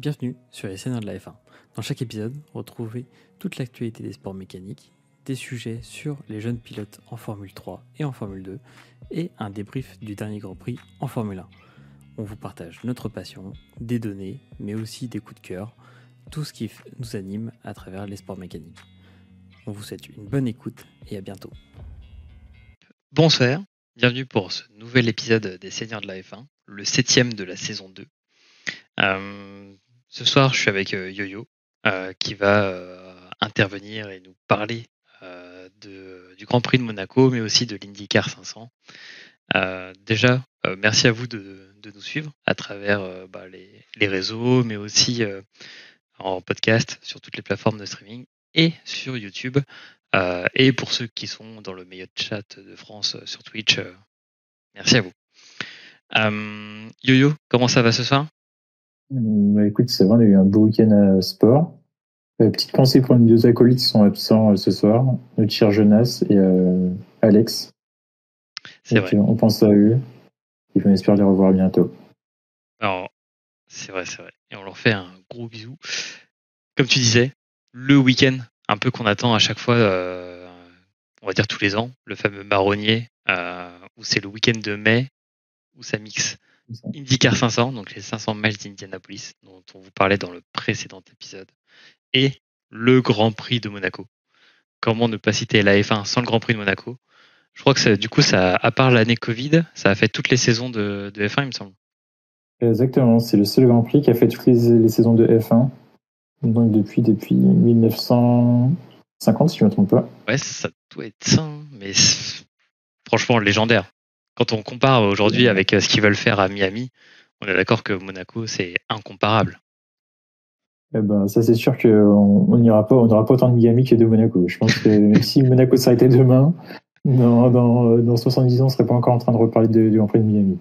Bienvenue sur les Seigneurs de la F1. Dans chaque épisode, retrouvez toute l'actualité des sports mécaniques, des sujets sur les jeunes pilotes en Formule 3 et en Formule 2, et un débrief du dernier Grand Prix en Formule 1. On vous partage notre passion, des données, mais aussi des coups de cœur, tout ce qui nous anime à travers les sports mécaniques. On vous souhaite une bonne écoute et à bientôt. Bonsoir, bienvenue pour ce nouvel épisode des Seigneurs de la F1, le septième de la saison 2. Euh, ce soir, je suis avec euh, Yo-Yo, euh, qui va euh, intervenir et nous parler du Grand Prix de Monaco, mais aussi de l'IndyCar 500. déjà, merci à vous de, nous suivre à travers bah, les, réseaux, mais aussi en podcast sur toutes les plateformes de streaming et sur YouTube. Et pour ceux qui sont dans le meilleur chat de France sur Twitch, merci à vous. Yo-Yo, comment ça va ce soir? Écoute, c'est vrai, on a eu un beau week-end à sport. Euh, petite pensée pour nos deux acolytes qui sont absents euh, ce soir, notre cher Jonas et euh, Alex. C'est vrai. on pense à eux et on espère les revoir bientôt. Alors, c'est vrai, c'est vrai. Et on leur fait un gros bisou. Comme tu disais, le week-end un peu qu'on attend à chaque fois, on va dire tous les ans, le fameux marronnier, où c'est le week-end de mai, où ça mixe IndyCar 500, donc les 500 miles d'Indianapolis, dont on vous parlait dans le précédent épisode, et le Grand Prix de Monaco. Comment ne pas citer la F1 sans le Grand Prix de Monaco? Je crois que ça, du coup, ça, à part l'année Covid, ça a fait toutes les saisons de, de F1, il me semble. Exactement, c'est le seul Grand Prix qui a fait toutes les, les saisons de F1. Donc depuis, depuis 1950, si je ne me trompe pas. Ouais, ça doit être ça, hein, mais franchement légendaire. Quand on compare aujourd'hui avec euh, ce qu'ils veulent faire à Miami, on est d'accord que Monaco, c'est incomparable. Eh ben, ça c'est sûr qu'on n'ira pas, on n'aura pas autant de Miami que de Monaco. Je pense que si Monaco s'arrêtait demain, dans, dans, dans 70 ans, on serait pas encore en train de reparler de, du Grand Prix de Miami.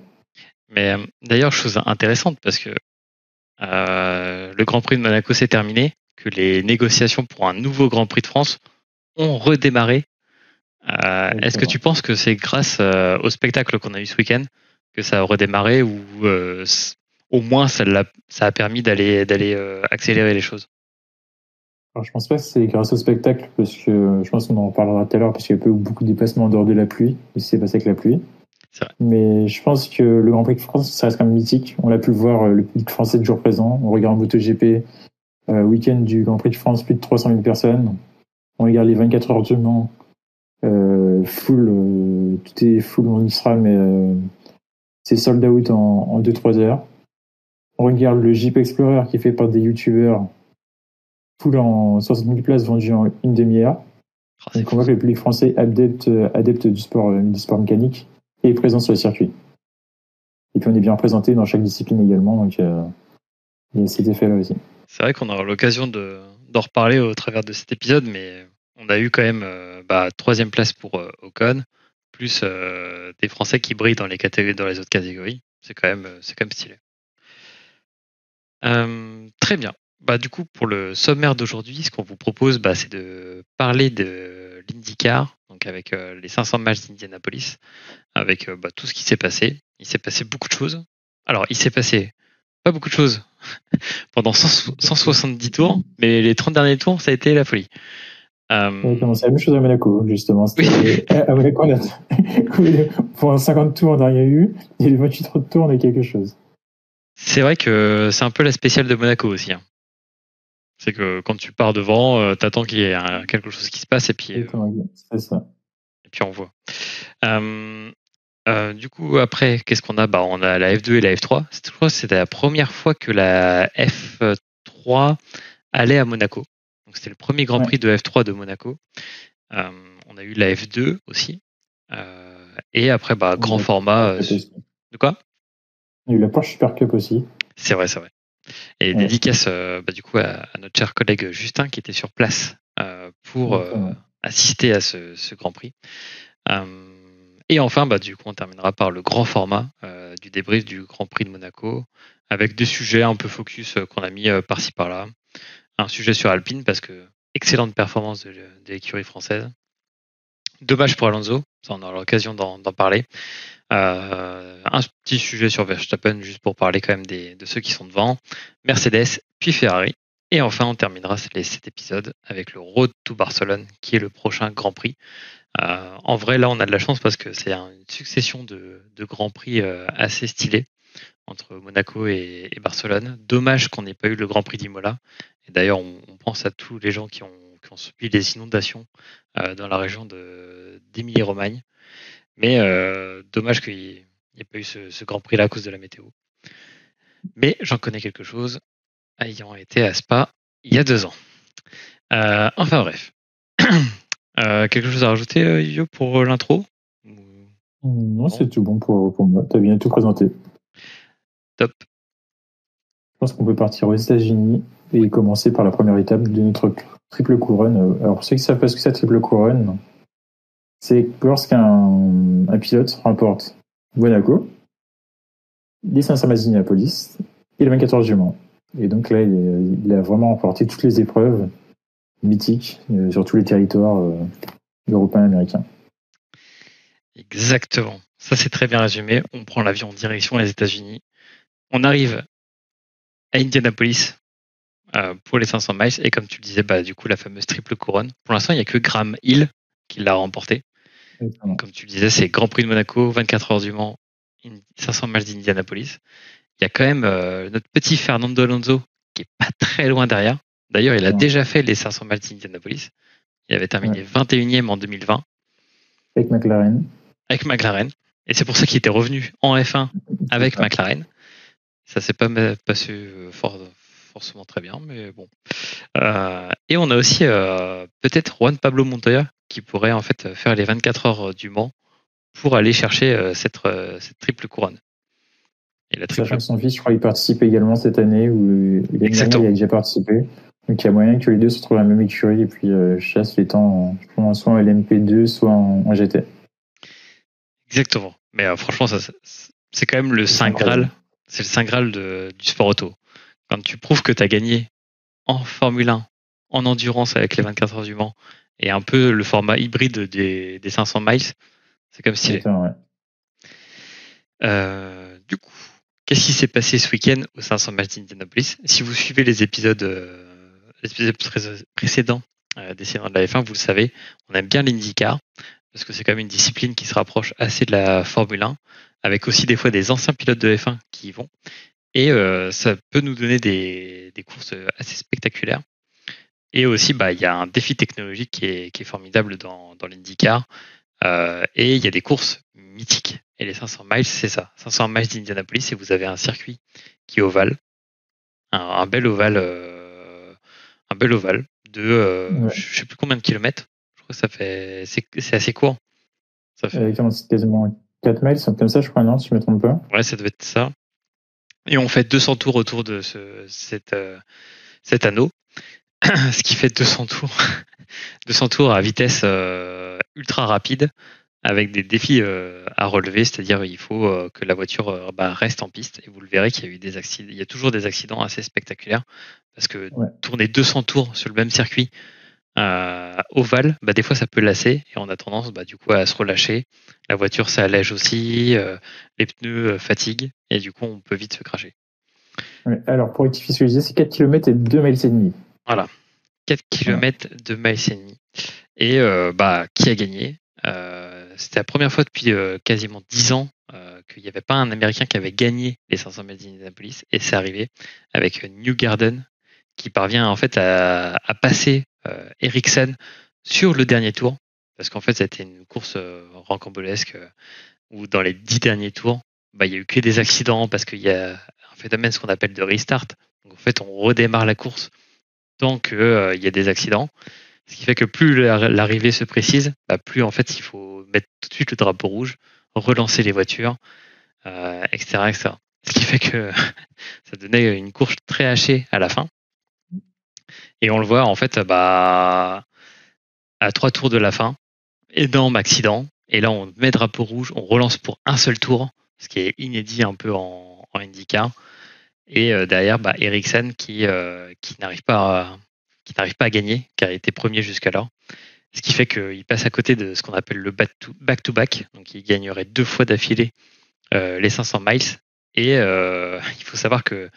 Mais euh, d'ailleurs, chose intéressante parce que euh, le Grand Prix de Monaco s'est terminé, que les négociations pour un nouveau Grand Prix de France ont redémarré. Euh, Est-ce que tu penses que c'est grâce euh, au spectacle qu'on a eu ce week-end que ça a redémarré ou euh, au moins ça, a, ça a permis d'aller d'aller accélérer les choses? Alors, je pense pas que c'est grâce au spectacle parce que je pense qu'on en parlera tout à l'heure parce qu'il y a eu beaucoup de déplacements en dehors de la pluie, ce qui s'est passé avec la pluie. Mais je pense que le Grand Prix de France, ça reste quand même mythique. On l'a pu voir, le public français toujours présent. On regarde MotoGP, week-end du Grand Prix de France, plus de 300 000 personnes. On regarde les 24 heures du Mans, full, euh, tout est full, y sera, mais euh, c'est sold out en, en 2-3 heures. On regarde le Jeep Explorer qui est fait par des youtubeurs, full en 60 000 places vendues en une demi-heure. Oh, Donc on voit que le public français adepte, adepte du sport, du sport mécanique et présent sur le circuit. Et puis on est bien représenté dans chaque discipline également, donc euh, il y a cet effet-là aussi. C'est vrai qu'on aura l'occasion d'en reparler au travers de cet épisode, mais on a eu quand même euh, bah, troisième place pour euh, Ocon, plus euh, des Français qui brillent dans les autres catégories. C'est quand même, c'est quand même stylé. Très bien. Bah, du coup, pour le sommaire d'aujourd'hui, ce qu'on vous propose, bah, c'est de parler de l'IndyCar, donc avec les 500 matchs d'Indianapolis, avec bah, tout ce qui s'est passé. Il s'est passé beaucoup de choses. Alors, il s'est passé pas beaucoup de choses pendant 100, 170 tours, mais les 30 derniers tours, ça a été la folie. Euh... C'est la même chose à Monaco, justement. Oui. À Monaco, on a... pour 50 tours, on n'a rien eu, et les 28 tours, on a quelque chose. C'est vrai que c'est un peu la spéciale de Monaco aussi. Hein. C'est que quand tu pars devant, euh, t'attends qu'il y ait quelque chose qui se passe et puis, euh, c'est ça. Et puis on voit. Euh, euh, du coup, après, qu'est-ce qu'on a? Bah, On a la F2 et la F3. Je crois que c'était la première fois que la F3 allait à Monaco. Donc c'était le premier Grand Prix de F3 de Monaco. Euh, on a eu la F2 aussi. et après, bah, grand format. de quoi? Il y a eu la Porsche Super Cup aussi. C'est vrai, c'est vrai. Et ouais. dédicace euh, bah, du coup à, à, notre cher collègue Justin qui était sur place euh, pour euh, assister à ce, ce, Grand Prix. et enfin, bah, du coup, on terminera par le grand format du débrief du Grand Prix de Monaco avec des sujets un peu focus qu'on a mis par-ci par-là. Un sujet sur Alpine parce que excellente performance de, l'écurie française. Dommage pour Alonso, on aura l'occasion d'en parler. un petit sujet sur Verstappen, juste pour parler quand même de ceux qui sont devant. Mercedes, puis Ferrari. Et enfin, on terminera cet épisode avec le Road to Barcelone, qui est le prochain Grand Prix. en vrai, là, on a de la chance parce que c'est une succession de, de Grands Prix assez stylés entre Monaco et, Barcelone. Dommage qu'on n'ait pas eu le Grand Prix d'Imola. Et d'ailleurs, on, pense à tous les gens qui ont, subi les inondations euh, dans la région d'Émilie-Romagne. Mais euh, dommage qu'il n'y ait pas eu ce, Grand Prix là à cause de la météo. Mais j'en connais quelque chose, ayant été à Spa il y a deux ans. Euh, enfin bref. quelque chose à rajouter, Yo, pour l'intro? Non, c'est tout bon pour, pour moi. Tu as bien tout présenté. Top. Je pense qu'on peut partir aux États-Unis et commencer par la première étape de notre triple couronne. Alors, pour ceux qui savent pas ce que c'est triple couronne, c'est lorsqu'un un pilote remporte Monaco, les 500 miles d'Indianapolis et le 24 heures du Mans. Et donc là, il, a vraiment remporté toutes les épreuves mythiques euh, sur tous les territoires euh, européens et américains. Exactement. Ça, c'est très bien résumé. On prend l'avion en direction des États-Unis on arrive à Indianapolis euh, pour les 500 miles et comme tu le disais, bah, du coup la fameuse triple couronne. Pour l'instant, il n'y a que Graham Hill qui l'a remporté. Comme tu le disais, c'est Grand Prix de Monaco, 24 heures du Mans, 500 miles d'Indianapolis. Il y a quand même euh, notre petit Fernando Alonso qui est pas très loin derrière. D'ailleurs, il a déjà fait les 500 miles d'Indianapolis. Il avait terminé 21e en 2020. Avec McLaren. Avec McLaren. Et c'est pour ça qu'il était revenu en F1 avec McLaren. Ça s'est pas passé euh, forcément très bien, mais bon. Euh, et on a aussi euh, peut-être Juan Pablo Montoya qui pourrait en fait faire les 24 heures du Mans pour aller chercher cette, cette triple couronne. Et la triple... son fils, je crois, il participe également cette année où il, il a déjà participé. Donc il y a moyen que les deux se retrouvent à la même écurie et puis chasse les temps soit en LMP2, soit en, GT. Exactement. Mais franchement, ça, c'est quand même le Saint Graal c'est le saint graal du sport auto. Quand tu prouves que tu as gagné en Formule 1, en endurance avec les 24 heures du Mans, et un peu le format hybride des, 500 miles, c'est comme stylé. Euh, du coup, qu'est-ce qui s'est passé ce week-end aux 500 miles d'Indianapolis? Si vous suivez les épisodes, euh, précédents euh, des séries de la F1, vous le savez, on aime bien l'IndyCar parce que c'est quand même une discipline qui se rapproche assez de la Formule 1 avec aussi des fois des anciens pilotes de F1 qui y vont. Et euh, ça peut nous donner des, courses assez spectaculaires. Et aussi, bah, il y a un défi technologique qui est, formidable dans, dans l'IndyCar. Euh, et il y a des courses mythiques. Et les 500 miles, c'est ça. 500 miles d'Indianapolis, et vous avez un circuit qui est ovale. Un, bel ovale. Euh, un bel ovale de je je sais plus combien de kilomètres. Ça fait. C'est assez court. Ça fait... quasiment 4 miles, c'est comme ça, je crois, non, si je me trompe pas. Ouais, ça devait être ça. Et on fait 200 tours autour de ce, cet, euh, cet anneau, ce qui fait 200 tours, 200 tours à vitesse euh, ultra rapide, avec des défis euh, à relever, c'est-à-dire il faut que la voiture bah, reste en piste. Et vous le verrez qu'il y a eu des accidents, il y a toujours des accidents assez spectaculaires, parce que tourner 200 tours sur le même circuit euh, ovale, bah, des fois ça peut lasser et on a tendance bah, du coup à se relâcher. La voiture s'allège aussi, euh, les pneus euh, fatiguent et du coup on peut vite se cracher. alors pour rectifier c'est 4 km et 2 miles et demi. Voilà, 4 km, 2 miles et demi. Et bah, qui a gagné? C'était la première fois depuis quasiment 10 ans qu'il n'y avait pas un Américain qui avait gagné les 500 mètres d'Indianapolis et c'est arrivé avec New Garden qui parvient en fait à, à passer euh, Eriksen sur le dernier tour, parce qu'en fait, c'était une course euh, rancambolesque euh, où dans les dix derniers tours, bah, il y a eu que des accidents parce qu'il y a un phénomène ce qu'on appelle de restart. Donc en fait, on redémarre la course tant qu'il il y a des accidents. Ce qui fait que plus l'arrivée se précise, bah, plus en fait il faut mettre tout de suite le drapeau rouge, relancer les voitures, etc., etc. Ce qui fait que ça donnait une course très hachée à la fin. Et on le voit en fait bah, à trois tours de la fin, énorme accident. Et là, on met drapeau rouge, on relance pour un seul tour, ce qui est inédit un peu en, en IndyCar. Et euh, derrière, bah, Ericsson qui, euh, qui n'arrive pas, à, qui n'arrive pas à gagner, car il était premier jusqu'alors. Ce qui fait qu'il passe à côté de ce qu'on appelle le back-to-back. Donc il gagnerait deux fois d'affilée les 500 miles. Et il faut savoir que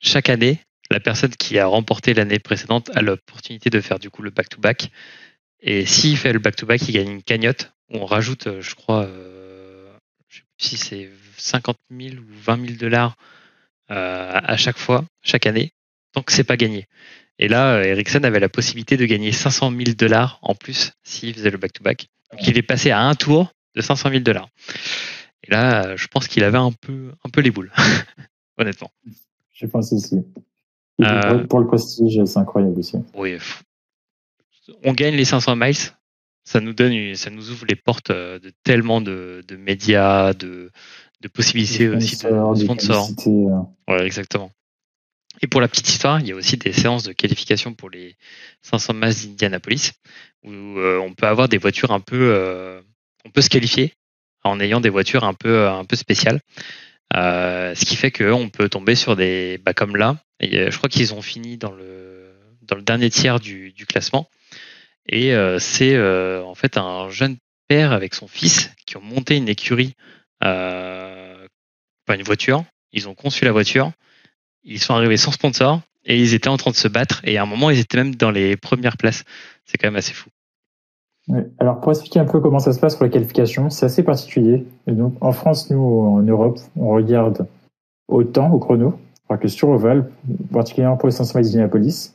chaque année, la personne qui a remporté l'année précédente a l'opportunité de faire du coup le back-to-back. Et s'il fait le back-to-back, il gagne une cagnotte où on rajoute, je crois, je sais plus si c'est 50 000 ou 20 000 dollars à chaque fois, chaque année, tant que c'est pas gagné. Et là, Ericsson avait la possibilité de gagner 500 000 dollars en plus s'il faisait le back-to-back. Donc il est passé à un tour de 500 000 dollars. Et là, je pense qu'il avait un peu, un peu les boules, honnêtement. Je pense aussi. Euh, pour le prestige, c'est incroyable aussi. Oui. On gagne les 500 miles. Ça nous donne, ça nous ouvre les portes euh, de tellement de, médias, de, de possibilités aussi de sponsors. Euh. Ouais, exactement. Et pour la petite histoire, il y a aussi des séances de qualification pour les 500 miles d'Indianapolis où on peut avoir des voitures un peu, on peut se qualifier en ayant des voitures un peu, un peu spéciales. Euh, ce qui fait qu'on peut tomber sur des, bah, comme là, et je crois qu'ils ont fini dans le, dans le dernier tiers du, classement. Et euh, c'est euh, en fait un jeune père avec son fils qui ont monté une écurie, euh, pas une voiture. Ils ont conçu la voiture. Ils sont arrivés sans sponsor et ils étaient en train de se battre. Et à un moment, ils étaient même dans les premières places. C'est quand même assez fou. Alors pour expliquer un peu comment ça se passe pour la qualification, c'est assez particulier. Donc en France, nous en Europe, on regarde au temps, au chrono, alors que sur Oval, particulièrement pour les 500 miles d'Indianapolis,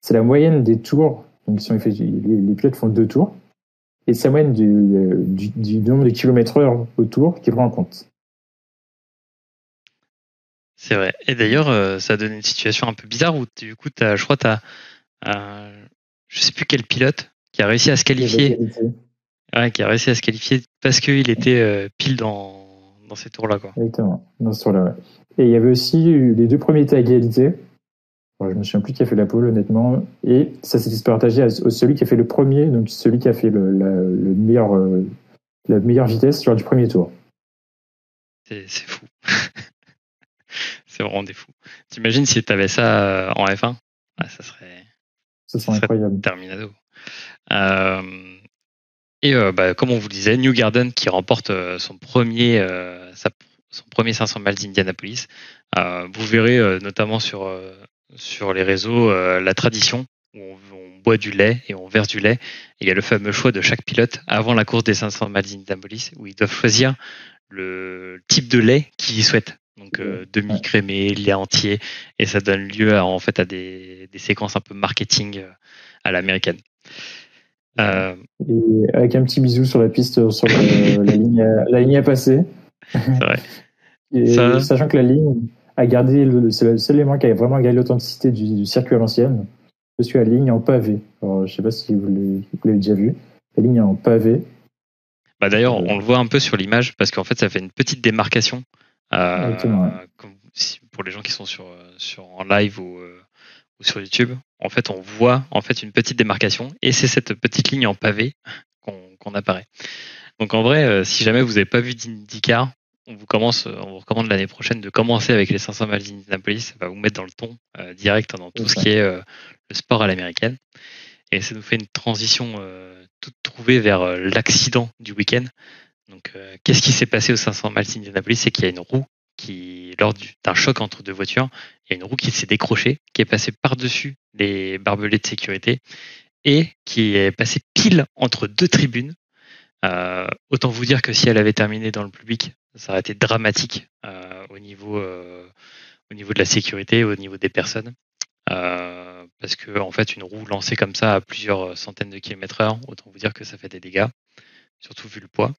c'est la moyenne des tours. Donc les, pilotes font deux tours, et c'est la moyenne du, du, nombre de kilomètres heure au tour qui prend en compte. C'est vrai. Et d'ailleurs, euh, ça donne une situation un peu bizarre où du coup, as, je crois, tu as, euh, je sais plus quel pilote, qui a réussi à se qualifier. Ouais, qui a réussi à se qualifier parce qu'il était euh, pile dans, dans ces tours-là. Quoi. Exactement, dans ce tour-là. Et il y avait aussi les deux premiers étaient à égalité. je me souviens plus qui a fait la pole, honnêtement. Et ça s'est partagé à celui qui a fait le premier, donc celui qui a fait le, la, le meilleur, euh, la meilleure vitesse lors du premier tour. C'est fou. c'est vraiment des fous. T'imagines si tu avais ça euh, en F1 Ça serait. Ça serait incroyable. Terminado. Euh, et euh, bah, comme on vous le disait, New Garden qui remporte euh, son premier, son premier 500 miles d'Indianapolis. vous verrez notamment sur, sur les réseaux la tradition où on, boit du lait et on verse du lait. il y a le fameux choix de chaque pilote avant la course des 500 miles d'Indianapolis où ils doivent choisir le type de lait qu'ils souhaitent. Donc demi-crémé, lait entier, et ça donne lieu à, en fait à des, des séquences un peu marketing à l'américaine. Euh, et avec un petit bisou sur la piste, sur la, ligne, à, la ligne à passer. Vrai. Sachant que la ligne a gardé, c'est le seul élément qui a vraiment gardé l'authenticité du, circuit à l'ancienne. Je suis à la ligne en pavé. Alors, je sais pas si vous l'avez déjà vu. La ligne en pavé. Bah D'ailleurs, on le voit un peu sur l'image parce qu'en fait, ça fait une petite démarcation. Euh, pour les gens qui sont sur, sur en live ou, euh, ou sur YouTube, en fait, on voit en fait une petite démarcation et c'est cette petite ligne en pavé qu'on apparaît. Donc en vrai, euh, si jamais vous n'avez pas vu d'IndyCar, on vous commence, on vous recommande l'année prochaine de commencer avec les 500 miles d'Indianapolis. Ça va vous mettre dans le ton euh, direct dans tout ce qui est euh, le sport à l'américaine. Et ça nous fait une transition toute trouvée vers l'accident du week-end. Donc, qu'est-ce qui s'est passé aux 500 miles d'Indianapolis? C'est qu'il y a une roue qui, lors d'un choc entre deux voitures, il y a une roue qui s'est décrochée, qui est passée par-dessus les barbelés de sécurité et qui est passée pile entre deux tribunes. Euh, autant vous dire que si elle avait terminé dans le public, ça aurait été dramatique euh, au niveau euh, au niveau de la sécurité, au niveau des personnes, parce que en fait une roue lancée comme ça à plusieurs centaines de kilomètres heure, autant vous dire que ça fait des dégâts, surtout vu le poids.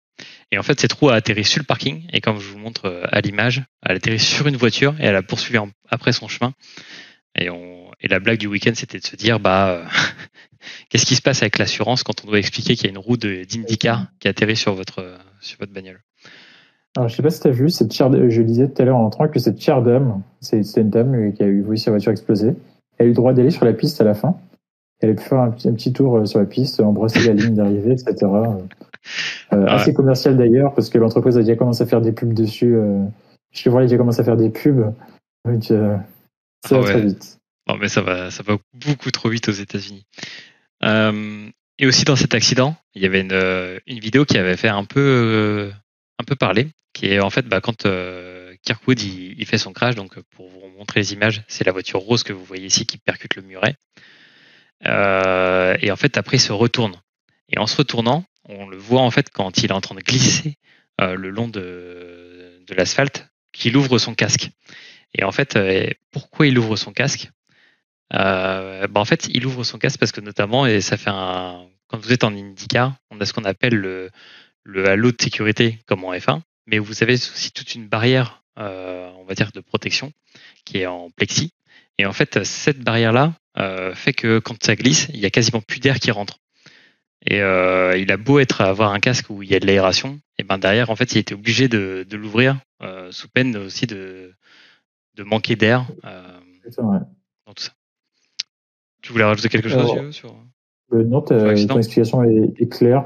Et en fait, cette roue a atterri sur le parking. Et comme je vous montre euh, à l'image, elle a atterri sur une voiture et elle a poursuivi après son chemin. Et, on, et la blague du week-end, c'était de se dire, bah, euh, qu'est-ce qui se passe avec l'assurance quand on doit expliquer qu'il y a une roue d'IndyCar qui atterrit sur votre, sur votre bagnole? Alors, je sais pas si tu as vu, cette je disais tout à l'heure en entrant que cette chère dame, c'est une dame qui a eu sa voiture exploser, elle a eu le droit d'aller sur la piste à la fin. Elle a pu faire un petit, un petit tour euh, sur la piste, embrasser la ligne d'arrivée, etc. Euh, assez commercial d'ailleurs, parce que l'entreprise a déjà commencé à faire des pubs dessus. Euh, Chevrolet a déjà commencé à faire des pubs. Donc, euh, ça va ah très vite. Non, mais ça va, ça va beaucoup trop vite aux États-Unis. Euh, et aussi dans cet accident, il y avait une, une vidéo qui avait fait un peu, un peu parler, qui est en fait bah, quand Kirkwood il, fait son crash, donc pour vous montrer les images, c'est la voiture rose que vous voyez ici qui percute le muret. et en fait, après, il se retourne. Et en se retournant, on le voit en fait quand il est en train de glisser le long de, l'asphalte, qu'il ouvre son casque. Et en fait, pourquoi il ouvre son casque? Euh, bah, en fait, il ouvre son casque parce que notamment, et ça fait un, quand vous êtes en IndyCar, on a ce qu'on appelle le, le halo de sécurité comme en F1, mais vous avez aussi toute une barrière, euh, on va dire, de protection qui est en plexi. Et en fait, cette barrière-là euh, fait que quand ça glisse, il y a quasiment plus d'air qui rentre. Et euh, il a beau être avoir un casque où il y a de l'aération, et ben derrière, en fait, il était obligé de, de l'ouvrir euh, sous peine aussi de, de manquer d'air euh, dans tout ça. Tu voulais rajouter quelque chose sur... Euh, non, ta, ton explication est, claire.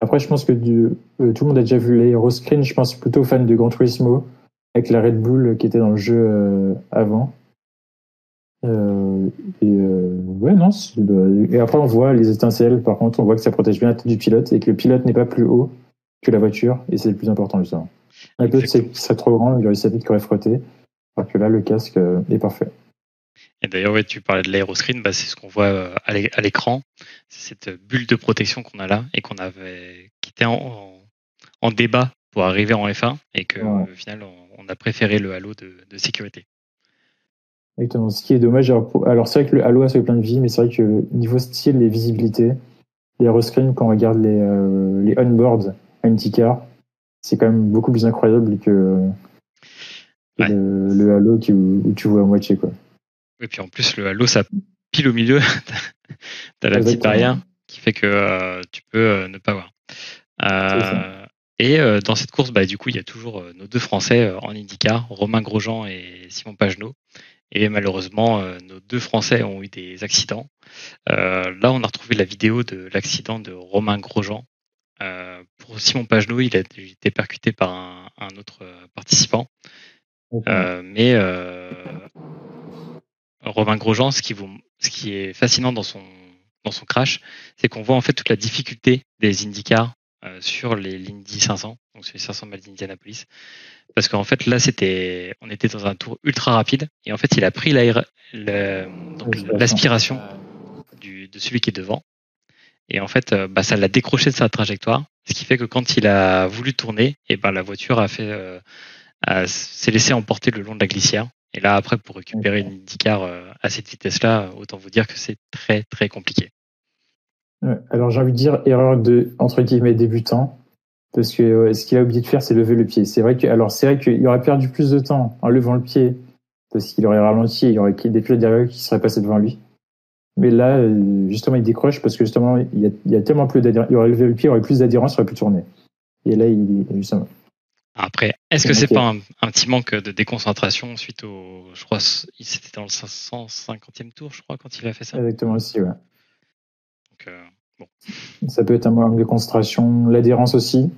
Après, je pense que du, euh, tout le monde a déjà vu l'aéroscreen. Je pense plutôt fan de Gran Turismo avec la Red Bull qui était dans le jeu euh, et ouais, non. Et après, on voit les étincelles. Par contre, on voit que ça protège bien la tête du pilote et que le pilote n'est pas plus haut que la voiture. Et c'est le plus important, justement. Un peu, c'est trop grand, il aurait sa tête qui aurait frotté. Alors que là, le casque est parfait. Et d'ailleurs, ouais, tu parlais de l'aéroscreen, bah, c'est ce qu'on voit euh, à l'écran. C'est cette bulle de protection qu'on a là et qu'on avait, qui était en, débat pour arriver en F1 et que au final, on, a préféré le halo de, sécurité. Exactement. Ce qui est dommage, alors, c'est vrai que le halo a fait plein de vie, mais c'est vrai que niveau style et visibilité, l'aéroscreen, quand on regarde les, euh, les onboards IndyCar, c'est quand même beaucoup plus incroyable que, le, halo où tu vois à moitié, quoi. Et puis en plus, le halo, ça pile au milieu. T'as la petite barrière qui fait que euh, tu peux euh, ne pas voir. Euh, et dans cette course, bah, du coup, il y a toujours nos deux Français en IndyCar, Romain Grosjean et Simon Pagenaud. Et malheureusement, nos deux Français ont eu des accidents. là, on a retrouvé la vidéo de l'accident de Romain Grosjean. pour Simon Pagenaud, il a été percuté par un, un autre participant. mais Romain Grosjean, ce qui, vous, ce qui est fascinant dans son, dans son crash, c'est qu'on voit en fait toute la difficulté des IndyCars euh, sur les l'Indy 500, donc sur les 500 miles d'Indianapolis. Parce qu'en fait, là, c'était, on était dans un tour ultra rapide. Et en fait, il a pris l'aspiration de celui qui est devant. Et en fait, euh, bah, ça l'a décroché de sa trajectoire, ce qui fait que quand il a voulu tourner, et ben la voiture a fait, euh, s'est laissée emporter le long de la glissière. Et là, après, pour récupérer une IndyCar euh, à cette vitesse-là, autant vous dire que c'est très, très compliqué. alors, j'ai envie de dire erreur de, entre guillemets, débutant. Parce que ce qu'il a oublié de faire, c'est lever le pied. C'est vrai que, alors, c'est vrai qu'il aurait perdu plus de temps en levant le pied. Parce qu'il aurait ralenti, il y aurait des pilotes derrière qui seraient passés devant lui. Mais là, euh, justement, il décroche parce que justement, il y a, tellement plus d'adhérence. Il aurait levé le pied, il aurait plus d'adhérence, il aurait pu tourner. Et là, il, justement, après, est-ce que c'est pas un, petit manque de déconcentration suite au, je crois, c'était dans le 550e tour, je crois, quand il a fait ça? Exactement aussi, ouais. Donc, euh, bon. Ça peut être un manque de concentration, l'adhérence aussi,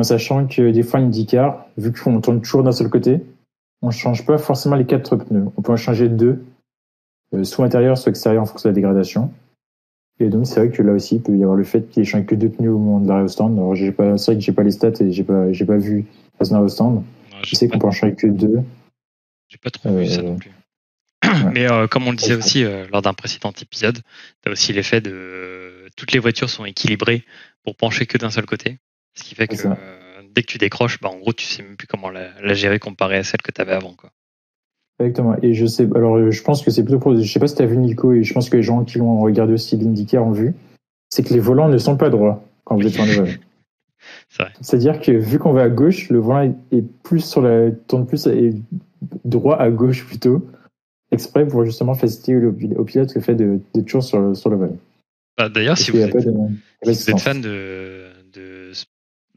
en sachant que des fois une IndyCar, vu qu'on tourne toujours d'un seul côté, on change pas forcément les quatre pneus. On peut en changer deux, euh, soit intérieur, soit extérieur en fonction de la dégradation. Et donc, c'est vrai que là aussi, il peut y avoir le fait qu'il ait changé que deux pneus au moment de l'arrêt au stand. Alors, j'ai pas, c'est vrai que j'ai pas les stats et j'ai pas, j'ai pas vu au stand. je sais qu'on peut en changer que deux. J'ai pas trop vu ça non euh, plus. Mais euh, comme on le disait aussi euh, lors d'un précédent épisode, tu as aussi l'effet de toutes les voitures sont équilibrées pour pencher que d'un seul côté. Ce qui fait que dès que tu décroches, bah, en gros, tu sais même plus comment la, gérer comparé à celle que tu avais avant. Quoi. Exactement. Et je sais, alors je pense que c'est plutôt pour. Je sais pas si tu as vu Nico, et je pense que les gens qui l'ont regardé aussi l'IndyCar ont vu. C'est que les volants ne sont pas droits quand vous êtes sur les c'est-à-dire que vu qu'on va à gauche, le volant est plus sur la tourne plus et droit à gauche plutôt, exprès pour justement faciliter au, pilote le fait de, toujours sur, sur le volant. Bah, d'ailleurs, si, vous êtes, fan de,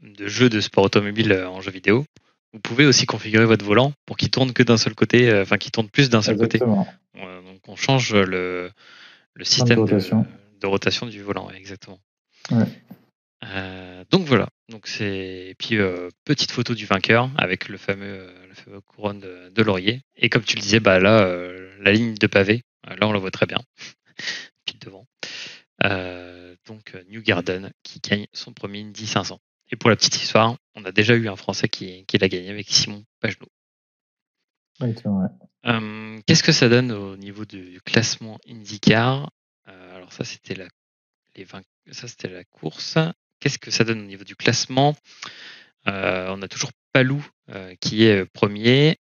de, jeux de sport automobile euh, en jeu vidéo, vous pouvez aussi configurer votre volant pour qu'il tourne que d'un seul côté, euh, enfin qu'il tourne plus d'un seul côté. donc on change le, le système de rotation. De, rotation. du volant, exactement. Ouais. Euh, donc voilà. Donc c'est puis euh, petite photo du vainqueur avec le fameux, euh, la fameuse couronne de, laurier. Et comme tu le disais, bah là la ligne de pavé, là on la voit très bien, puis devant. donc New Garden qui gagne son premier Indy 500. Et pour la petite histoire, on a déjà eu un Français qui, l'a gagné avec Simon Pagenaud. Qu'est-ce que ça donne au niveau du classement IndyCar? Alors ça c'était la, les ça c'était la course. Qu'est-ce que ça donne au niveau du classement? On a toujours Palou qui est premier,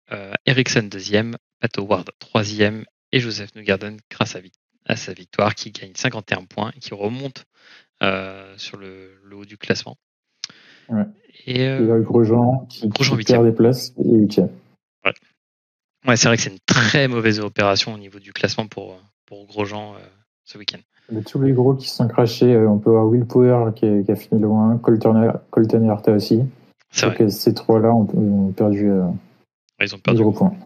Ericsson deuxième, Pat Howard troisième et Joseph Newgarden grâce à, sa victoire qui gagne 51 points et qui remonte sur le, haut du classement. Ouais. Et, euh, Grosjean qui, Grosjean perd des places et huitième. Ouais, ouais c'est vrai que c'est une très mauvaise opération au niveau du classement pour, pour Grosjean euh, ce week-end. tous les gros qui se sont crachés, euh, on peut avoir Will Power qui, a fini loin, Colton, Colton et Arta aussi. C'est vrai. ces trois-là ont, perdu, euh, ils ont perdu gros points.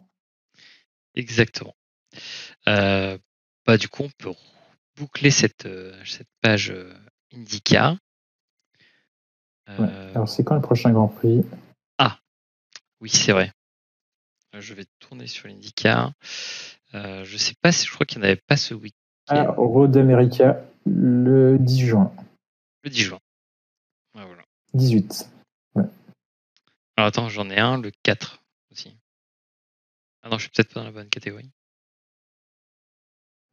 Exactement. Euh, bah, du coup, on peut boucler cette, cette page IndyCar. Euh, Alors, c'est quand le prochain Grand Prix? Ah, oui, c'est vrai. Euh, je vais tourner sur l'IndyCar. Euh, je sais pas si je crois qu'il n'y en avait pas ce week-end. Ah, Road America le 10 juin. Le 10 juin. voilà. 18. Ouais. Alors attends, j'en ai un, le 4 aussi. Ah non, je suis peut-être pas dans la bonne catégorie.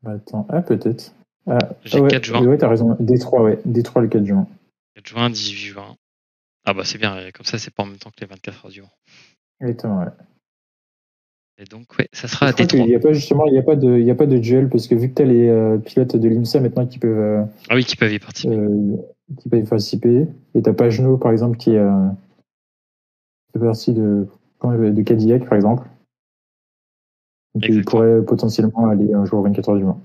Bah, attends, ah peut-être. Ah, J'ai 4 juin. Ouais, t'as raison. Détroit, ouais. Détroit le 4 juin. 4 juin, 18 juin. Ah bah c'est bien, comme ça c'est pas en même temps que les 24 heures du Mans. Exactement, ouais. Et donc, ouais, ça sera à Il n'y a pas justement, il n'y a pas de, il y a pas de duel parce que vu que tu as les euh, pilotes de l'IMSA maintenant qui peuvent. Euh, ah oui, qui peuvent y participer. Euh, qui peuvent y participer. Et t'as par exemple qui est, fait partie de, de Cadillac par exemple. Donc il pourrait potentiellement aller un jour aux 24 heures du Mans.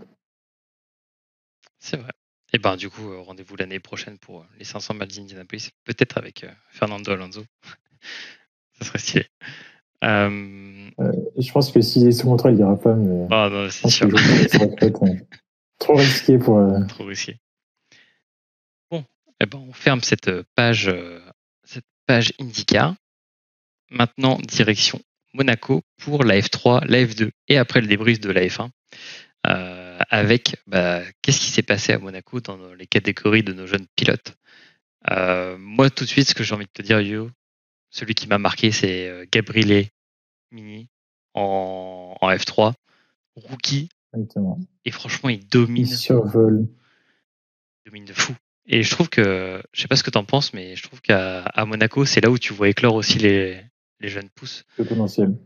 C'est vrai. Et ben du coup, euh, rendez-vous l'année prochaine pour euh, les 500 miles d'Indianapolis, peut-être avec euh, Fernando Alonso. ça serait stylé. je pense que s'il est sous contrat, il ira pas. Mais ah non, c'est sûr. trop risqué pour. Trop risqué. Bon, eh ben, on ferme cette page, cette page IndyCar. Maintenant, direction Monaco pour la F3, la F2 et après le débrief de la F1 avec bah, qu'est-ce qui s'est passé à Monaco dans les catégories de nos jeunes pilotes? Euh, moi, tout de suite, ce que j'ai envie de te dire, Yo, celui qui m'a marqué, c'est euh, Gabriele Mini en, F3, rookie. Et franchement, il domine. Il survole. Il domine de fou. Et je trouve que, je sais pas ce que tu en penses, mais je trouve qu'à Monaco, c'est là où tu vois éclore aussi les, les jeunes pousses.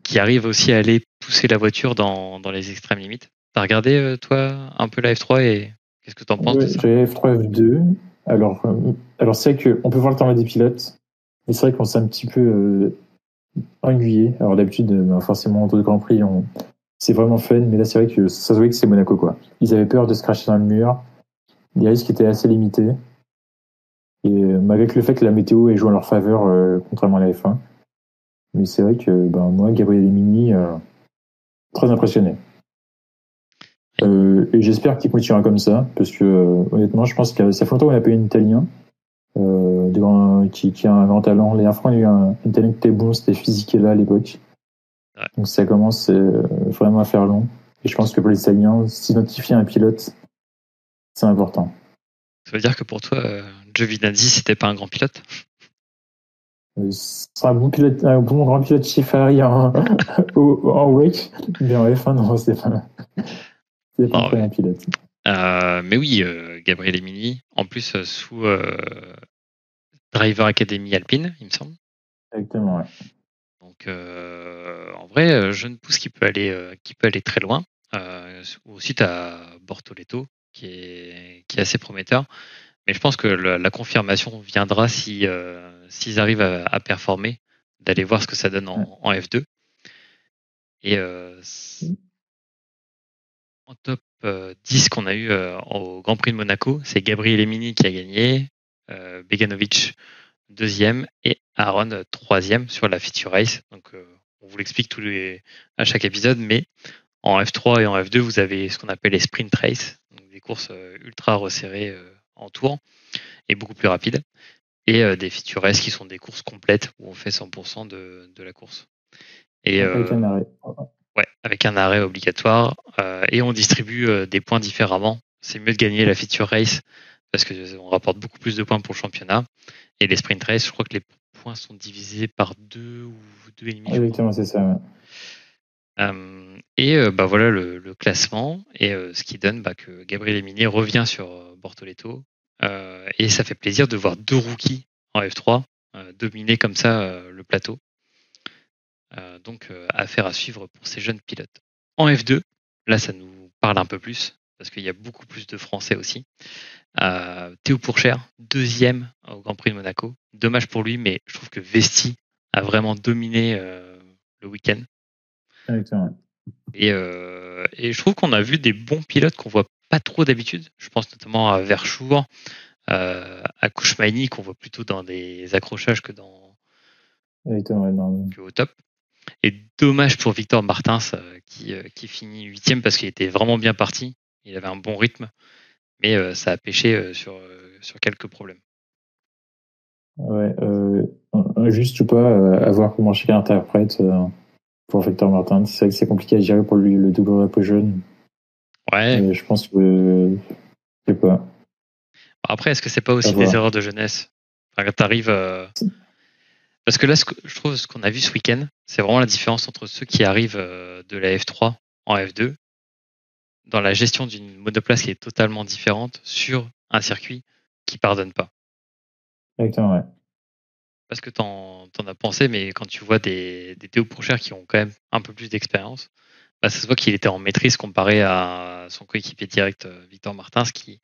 Qui arrivent aussi à aller pousser la voiture dans, dans les extrêmes limites. T'as regardé, euh, toi, un peu la F3 et qu'est-ce que t'en penses ouais, J'ai F3, F2. Alors, euh, alors c'est vrai qu'on peut voir le temps des pilotes, mais c'est vrai qu'on s'est un petit peu euh, ennuyé. Alors, d'habitude, ben, forcément, entre deux Grand Prix, on... c'est vraiment fun, mais là, c'est vrai que ça se voyait que c'est Monaco, quoi. Ils avaient peur de se cracher dans le mur. Les risques étaient assez limités. Et malgré le fait que la météo ait joué en leur faveur, contrairement à la F1. Mais c'est vrai que ben, moi, Gabriel Mini, très impressionné. Euh, et j'espère qu'il continuera comme ça, parce que euh, honnêtement, je pense que ça fait longtemps qu'on n'a pas eu un Italien euh, qui, qui, a un grand talent. Les fois, on a eu un, Italien qui était bon, c'était physique là à l'époque. Donc ça commence euh, vraiment à faire long. Et je pense que pour les Italiens, s'identifier à un pilote, c'est important. Ça veut dire que pour toi, Giovinazzi, c'était pas un grand pilote? C'est un bon pilote, un bon grand pilote chez Ferrari en, en wake, mais en F1, non, c'est pas. Ah euh, mais oui, euh, Gabriel Emini, en plus euh, sous Driver Academy Alpine, il me semble. Exactement, ouais. Donc en vrai, jeune pousse qui peut aller, qui peut aller très loin. aussi, tu as Bortoletto qui est, qui est assez prometteur. Mais je pense que la, confirmation viendra si s'ils arrivent à, performer, d'aller voir ce que ça donne en, en F2. Et en top 10 euh, qu'on a eu euh, au Grand Prix de Monaco, c'est Gabriel Emini qui a gagné, euh, Beganovic deuxième et Aaron troisième sur la feature race. Donc on vous l'explique tous les à chaque épisode, mais en F3 et en F2, vous avez ce qu'on appelle les sprint race, donc des courses ultra resserrées en tour et beaucoup plus rapides, et des feature race qui sont des courses complètes où on fait 100% de, de la course. Et, Ouais, avec un arrêt obligatoire. Euh, et on distribue euh, des points différemment c'est mieux de gagner la feature race parce qu'on rapporte beaucoup plus de points pour le championnat. Et les sprint race, je crois que les points sont divisés par deux ou deux et demi. Exactement, c'est ça. et bah voilà le, classement et ce qui donne bah, que Gabriel Emini revient sur Bortoletto et ça fait plaisir de voir deux rookies en F3 dominer comme ça le plateau. Donc affaire à suivre pour ces jeunes pilotes. En F2, là ça nous parle un peu plus parce qu'il y a beaucoup plus de Français aussi. Euh, Théo Pourchère, deuxième au Grand Prix de Monaco. Dommage pour lui, mais je trouve que Vesti a vraiment dominé euh, le week-end. Et, euh, et, je trouve qu'on a vu des bons pilotes qu'on voit pas trop d'habitude. Je pense notamment à Verschour, à Kouchmaini, qu'on voit plutôt dans des accrochages que dans que au top. Et dommage pour Victor Martins qui, qui finit huitième parce qu'il était vraiment bien parti. Il avait un bon rythme, mais euh, ça a pêché euh, sur, euh, sur quelques problèmes. Ouais, juste ou pas, à voir comment chacun interprète pour Victor Martin. C'est vrai que c'est compliqué à gérer pour lui, le double peu jeune. Ouais. je pense que. Je sais pas. Après, est-ce que c'est pas aussi des erreurs de jeunesse? Enfin, Quand t'arrives. Parce que là, ce que, je trouve ce qu'on a vu ce week-end, c'est vraiment la différence entre ceux qui arrivent de la F3 en F2 dans la gestion d'une monoplace qui est totalement différente sur un circuit qui pardonne pas. Exactement, ouais. Parce que t'en, en as pensé, mais quand tu vois des, des Théo Pourchère qui ont quand même un peu plus d'expérience, bah ça se voit qu'il était en maîtrise comparé à son coéquipier direct euh, Victor Martins qui,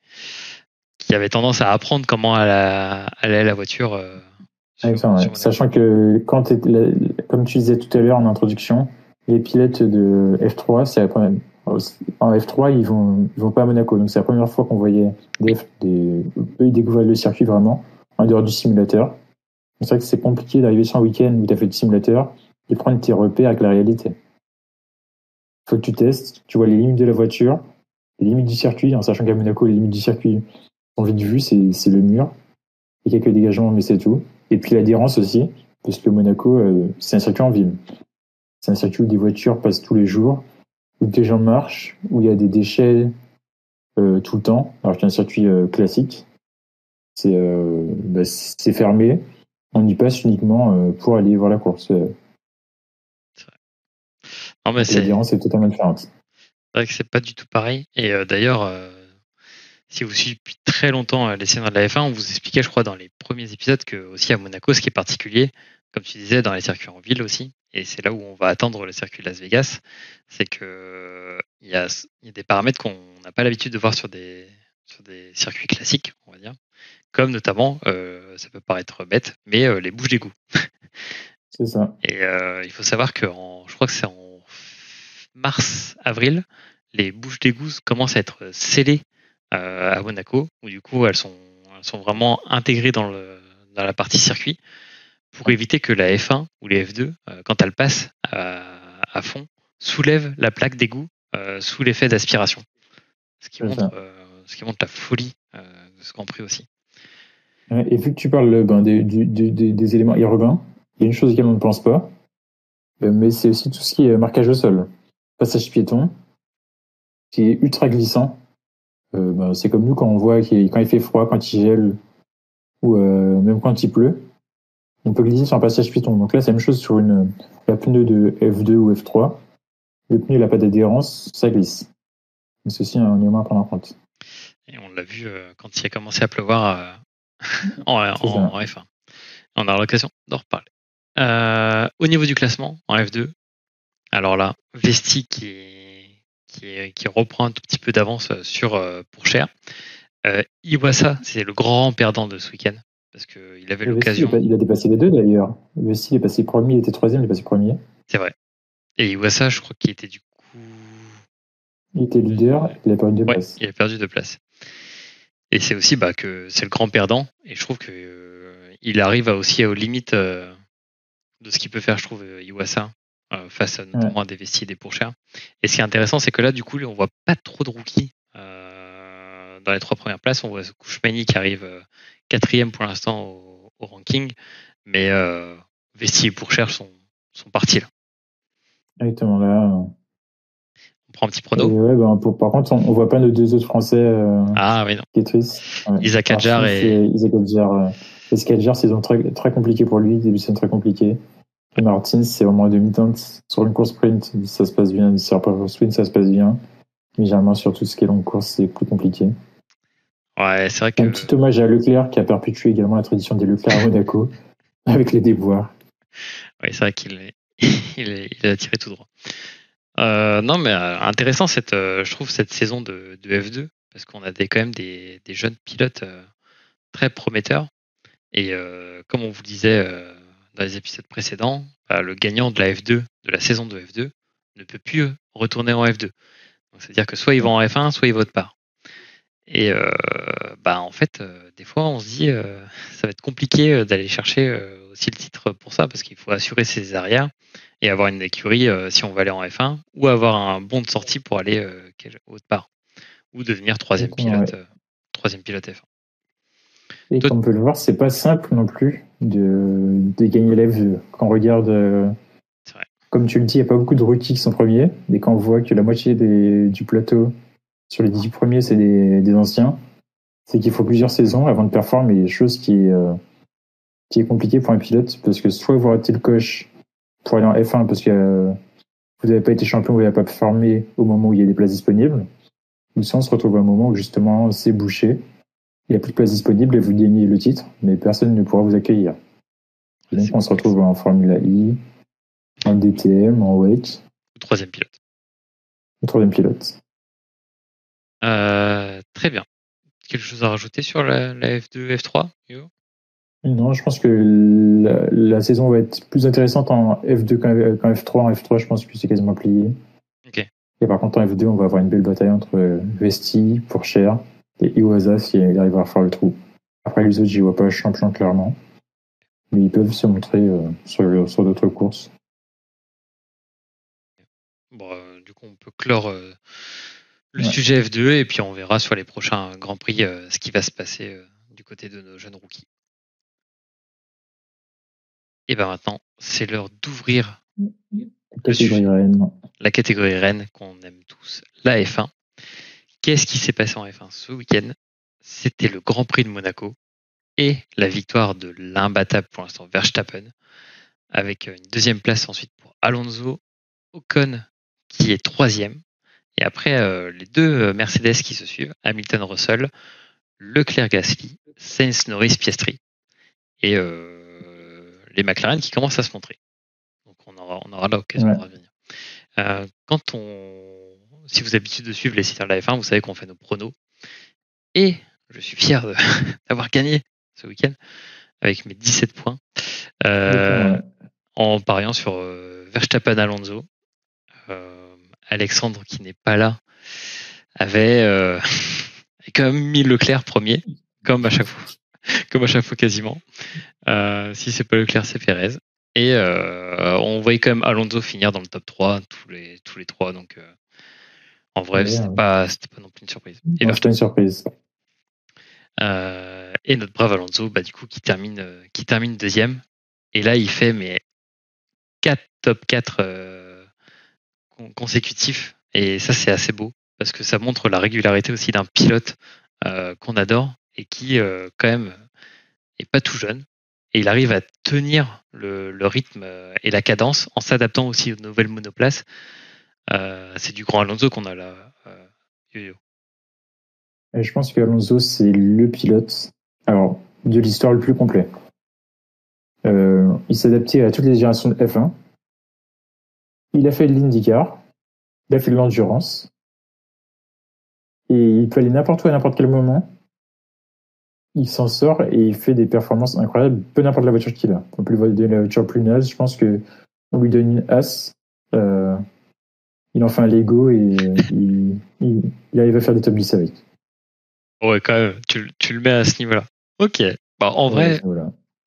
qui avait tendance à apprendre comment allait la voiture. Euh, Sachant que quand comme tu disais tout à l'heure en introduction, les pilotes de F3, c'est la première, en F3, ils vont, ils vont pas à Monaco. Donc c'est la première fois qu'on voyait des, des, eux, ils découvraient le circuit vraiment en dehors du simulateur. C'est vrai que c'est compliqué d'arriver sur un week-end où tu as fait du simulateur et prendre tes repères avec la réalité. Faut que tu testes, tu vois les limites de la voiture, les limites du circuit, en sachant qu'à Monaco, les limites du circuit sont vite vues, c'est, c'est le mur. Il y a quelques dégagements, mais c'est tout. Et puis l'adhérence aussi, parce que Monaco, euh, c'est un circuit en ville. C'est un circuit où des voitures passent tous les jours où des gens marchent, où il y a des déchets euh, tout le temps, alors qu'il y a un circuit euh, classique. C'est bah, c'est fermé. On y passe uniquement pour aller voir la course. L'adhérence est totalement différente. C'est vrai que c'est pas du tout pareil. Et d'ailleurs, si vous suivez depuis très longtemps les scénarios de la F1, on vous expliquait, je crois, dans les premiers épisodes que aussi à Monaco, ce qui est particulier, comme tu disais, dans les circuits en ville aussi, et c'est là où on va attendre le circuit de Las Vegas, c'est que il y a, des paramètres qu'on n'a pas l'habitude de voir sur des, sur des circuits classiques, on va dire, comme notamment, euh, ça peut paraître bête, mais euh, les bouches d'égout. C'est ça. Et euh, il faut savoir que je crois que c'est en mars, avril, les bouches d'égout commencent à être scellées à Monaco, où du coup elles sont, elles sont vraiment intégrées dans, le, dans la partie circuit pour éviter que la F1 ou les F2, euh, quand elles passent à, fond, soulèvent la plaque d'égout euh, sous l'effet d'aspiration. Ce, qui montre, euh, ce qui montre la folie de ce Grand Prix aussi. Et vu que tu parles ben, des, des, éléments urbains, il y a une chose auquel on ne pense pas, mais c'est aussi tout ce qui est marquage au sol. Passage piéton, qui est ultra glissant. Ben, c'est comme nous quand on voit qu'il, quand il fait froid, quand il gèle, ou même quand il pleut on peut glisser sur un passage Python. Donc là, c'est la même chose sur une, la pneu de F2 ou F3. Le pneu n'a pas d'adhérence, ça glisse. C'est aussi un élément à prendre en compte. Et on l'a vu euh, quand il a commencé à pleuvoir euh, en, F1. On aura l'occasion d'en reparler. Euh, au niveau du classement, en F2, alors là, Vesti qui, qui, qui reprend un tout petit peu d'avance sur pour cher. Iwasa, c'est le grand perdant de ce week-end parce qu'il avait l'occasion. Il a dépassé les deux d'ailleurs. Vessi est passé premier, il était troisième, il est passé premier. C'est vrai. Et Iwasa, je crois qu'il était du coup. Il était leader, il a perdu deux places. Il a perdu deux places. Et c'est aussi bah, que c'est le grand perdant. Et je trouve qu'il euh, il arrive aussi aux limites euh, de ce qu'il peut faire, je trouve, euh, face à notamment à des vestiers et des pourchères. Et ce qui est intéressant, c'est que là, du coup, on voit pas trop de rookies dans les trois premières places. On voit Kouchmani qui arrive quatrième pour l'instant au, ranking, mais euh, et Pourchère sont, sont partis là. Exactement là. prend un petit prono. Ouais, ben, par contre, on, voit pas nos deux autres Français. Euh, ah oui, non. Qui. Isaac Adjar et. Isaac Adjar. Isaac Adjar, saison très, très compliquée pour lui, début c'est très compliqué. Et Martin, c'est vraiment demi-teinte. Sur une course sprint, ça se passe bien. Sur un sprint, ça se passe bien. Mais généralement, sur tout ce qui est longue course, c'est plus compliqué. Ouais, c'est vrai que. Un petit hommage à Leclerc qui a perpétué également la tradition des Leclerc à Monaco avec les déboires. Oui, c'est vrai qu'il est... il, a tiré tout droit. Euh, non, mais euh, intéressant cette, euh, je trouve cette saison de, F2 parce qu'on a des, quand même des, jeunes pilotes très prometteurs. Et comme on vous le disait dans les épisodes précédents, bah, le gagnant de la F2, de la saison de F2, ne peut plus retourner en F2. c'est-à-dire que soit ils vont en F1, soit ils votent pas. Et bah en fait, des fois, on se dit, ça va être compliqué d'aller chercher aussi le titre pour ça, parce qu'il faut assurer ses arrières et avoir une écurie si on va aller en F1, ou avoir un bon de sortie pour aller autre part, ou devenir troisième pilote, troisième pilote F1. Et comme on peut le voir, c'est pas simple non plus de, de gagner la Quand on regarde, comme tu le dis, il n'y a pas beaucoup de rookies qui sont premiers, et quand on voit que la moitié du plateau sur les 10 premiers, c'est des, anciens. C'est qu'il faut plusieurs saisons avant de performer, chose qui est, euh, qui est compliquée pour un pilote, parce que soit vous ratez le coche pour aller en F1 parce que euh, vous n'avez pas été champion, vous n'avez pas performé au moment où il y a des places disponibles, ou soit on se retrouve à un moment où justement c'est bouché, il n'y a plus de places disponibles et vous gagnez le titre, mais personne ne pourra vous accueillir. donc on se retrouve en Formula I, en DTM, en weight. Troisième pilote. Troisième pilote. Euh, très bien. Quelque chose à rajouter sur la, F2, F3 Non, je pense que la, saison va être plus intéressante en F2 qu'en F3. En F3, je pense que c'est quasiment plié. Et par contre, en F2, on va avoir une belle bataille entre Vesti, pour Cher et Iwasa si il arrive à faire le trou. Après, les autres, j'y vois pas champion clairement. Mais ils peuvent se montrer euh, sur, sur d'autres courses. Bon, euh, du coup, on peut clore le sujet F2 et puis on verra sur les prochains Grands Prix euh, ce qui va se passer euh, du côté de nos jeunes rookies. Et bien maintenant, c'est l'heure d'ouvrir la catégorie Rennes qu'on aime tous, la F1. Qu'est-ce qui s'est passé en F1 ce week-end? C'était le Grand Prix de Monaco et la victoire de l'imbattable pour l'instant Verstappen, avec une deuxième place ensuite pour Alonso, Ocon qui est troisième, et après, euh, les deux euh, Mercedes qui se suivent, Hamilton Russell, Leclerc Gasly, Sainz Norris Piastri. Et euh, les McLaren qui commencent à se montrer. Donc on aura, on aura l'occasion de revenir. quand on, si vous avez l'habitude de suivre les sites de la F1, vous savez qu'on fait nos pronos. Et je suis fier d'avoir gagné ce week-end avec mes 17 points en pariant sur Verstappen Alonso. Alexandre qui n'est pas là avait, euh, quand même mis Leclerc premier, comme à chaque fois, comme à chaque fois quasiment. Euh, si c'est pas Leclerc, c'est Pérez. Et euh, on voyait quand même Alonso finir dans le top 3 tous les tous les trois. Donc euh, en vrai, c'était pas c'était pas non plus une surprise. Et une surprise. Euh, et notre brave Alonso, bah du coup, qui termine qui termine deuxième. Et là, il fait mais 4 top 4 consécutif. Et ça, c'est assez beau parce que ça montre la régularité aussi d'un pilote euh, qu'on adore et qui, euh, quand même, est pas tout jeune. Et il arrive à tenir le, rythme euh, et la cadence en s'adaptant aussi aux nouvelles monoplaces. C'est du grand Alonso qu'on a là. je pense que Alonso, c'est le pilote de l'histoire le plus complet. il s'adaptait à toutes les générations de F1 il a fait de l'IndyCar, il a fait de l'endurance, et il peut aller n'importe où à n'importe quel moment. Il s'en sort et il fait des performances incroyables, peu n'importe la voiture qu'il a. On peut lui donner la voiture plus naze, je pense que on lui donne une as, euh, il en fait un Lego et il, arrive à faire des top 10 avec. Ouais, quand même, tu, le mets à ce niveau-là. Ok. Bah, en vrai,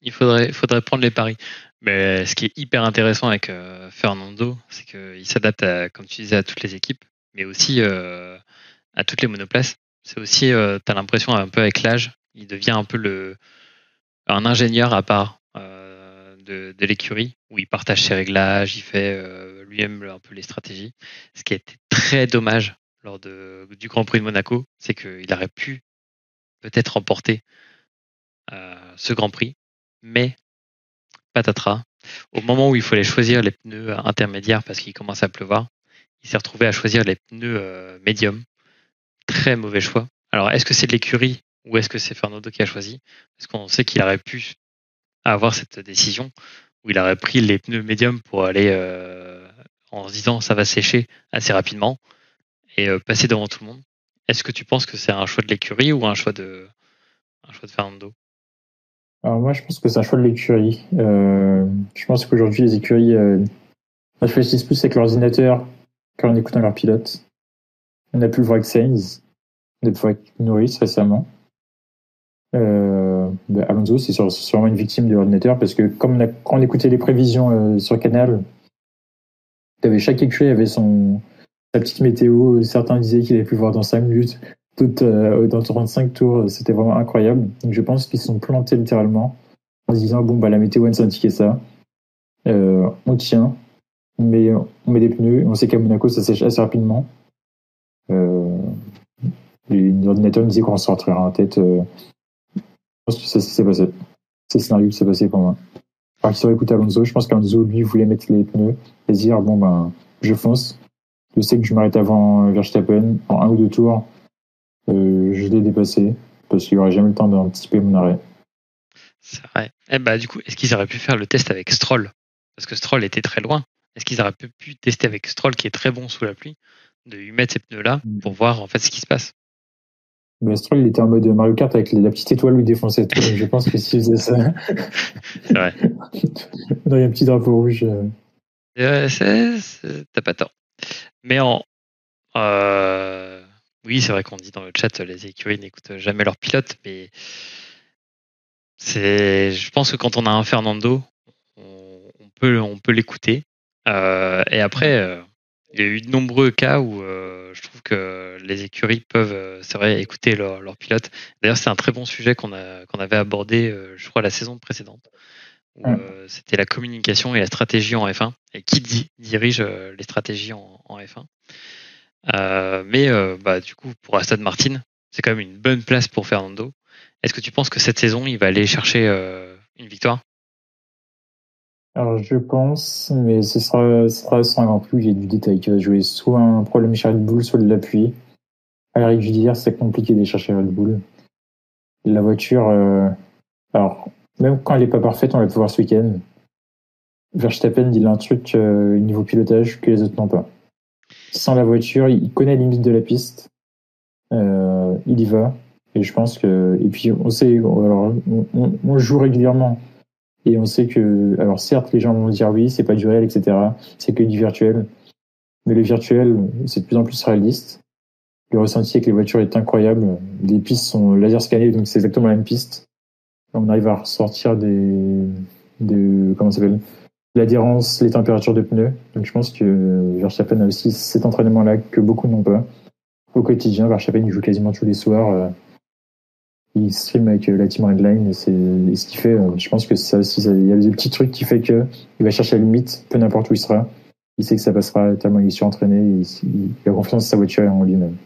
il faudrait, faudrait prendre les paris. Mais ce qui est hyper intéressant avec euh, Fernando, c'est qu'il s'adapte, à, comme tu disais, à toutes les équipes, mais aussi euh, à toutes les monoplaces. C'est aussi, euh, tu as l'impression un peu avec l'âge, il devient un peu le, un ingénieur à part de, l'écurie où il partage ses réglages, il fait lui-même un peu les stratégies. Ce qui a été très dommage lors de, du Grand Prix de Monaco, c'est qu'il aurait pu peut-être remporter ce Grand Prix, mais patatras. Au moment où il fallait choisir les pneus intermédiaires parce qu'il commence à pleuvoir, il s'est retrouvé à choisir les pneus médiums. Très mauvais choix. Alors, est-ce que c'est de l'écurie ou est-ce que c'est Fernando qui a choisi? Parce qu'on sait qu'il aurait pu avoir cette décision où il aurait pris les pneus médiums pour aller euh, en se disant ça va sécher assez rapidement et euh, passer devant tout le monde. Est-ce que tu penses que c'est un choix de l'écurie ou un choix de un choix Fernando? Alors moi je pense que c'est un choix de l'écurie. Euh, je pense qu'aujourd'hui les écuries réfléchissent plus avec l'ordinateur qu'en écoutant leur pilote. On a pu le voir avec Sainz, on a pu le voir avec Norris récemment. Euh, Alonso, c'est sûrement une victime de l'ordinateur parce que comme on quand on écoutait les prévisions euh, sur Canal, avais chaque écurie avait son sa petite météo. Certains disaient qu'il allait pu voir dans 5 minutes, euh, dans 35 tours. C'était vraiment incroyable. Donc je pense qu'ils se sont plantés littéralement en se disant bon bah la météo elle nous indiquait ça, euh, on tient, mais on met des pneus. On sait qu'à Monaco ça sèche assez rapidement. L'ordinateur nous disait qu'on sortirait en tête je pense que c'est ce qui s'est passé. C'est le scénario qui s'est passé pour moi. Alors qu'il aurait écouté Alonso, je pense qu'Alonso, lui, voulait mettre les pneus et dire bon, ben, je fonce. Je sais que je m'arrête avant Verstappen. En un ou deux tours, euh, je l'ai dépassé parce qu'il n'y aurait jamais le temps d'anticiper mon arrêt. C'est vrai. Eh ben, du coup, est-ce qu'ils auraient pu faire le test avec Stroll? Parce que Stroll était très loin. Est-ce qu'ils auraient pu tester avec Stroll, qui est très bon sous la pluie, de lui mettre ces pneus-là mm. pour voir en fait ce qui se passe? Mais Stroll, il était en mode Mario Kart avec la petite étoile où il défonçait tout. je pense que s'il faisait ça. C'est vrai. il y a un petit drapeau rouge. Euh, t'as pas tort. Mais en. Euh, oui, c'est vrai qu'on dit dans le chat les écuries n'écoutent jamais leurs pilotes, mais c'est. Je pense que quand on a un Fernando, on, peut, on peut l'écouter. Euh, et après, il y a eu de nombreux cas où je trouve que les écuries peuvent, euh, c'est vrai, écouter leurs leur pilotes. D'ailleurs, c'est un très bon sujet qu'on qu'on avait abordé, euh, je crois, la saison précédente. Euh, c'était la communication et la stratégie en F1 et qui dirige les stratégies en, F1. mais bah, du coup, pour Aston Martin, c'est quand même une bonne place pour Fernando. Est-ce que tu penses que cette saison, il va aller chercher une victoire? Alors, je pense, mais ce sera, sans grand plus, il y a du détail qui va jouer. Soit un problème chez Red Bull, soit de l'appui. À la dire, c'est compliqué de chercher Red Bull. La voiture, euh, alors, même quand elle n'est pas parfaite, on va pouvoir ce week-end. Verstappen, il a un truc euh, niveau pilotage que les autres n'ont pas. Sans la voiture, il connaît les limites de la piste. Euh, il y va. Et je pense que. Et puis, on sait, alors, on joue régulièrement et on sait que, alors certes, les gens vont dire oui, c'est pas du réel, etc. C'est que du virtuel. Mais le virtuel, c'est de plus en plus réaliste. Le ressenti avec les voitures est incroyable. Les pistes sont laser scannées, donc c'est exactement la même piste. On arrive à ressortir des, de, comment s'appelle, l'adhérence, les températures de pneus. Donc je pense que Verstappen a aussi cet entraînement-là que beaucoup n'ont pas. Au quotidien, Verstappen, joue quasiment tous les soirs. Il stream avec euh, la team Redline et c'est ce qui fait euh, je pense que il y a des petits trucs qui fait que il va chercher la limite peu n'importe où il sera. Il sait que ça passera tellement il est surentraîné il, il a confiance en sa voiture et en lui-même.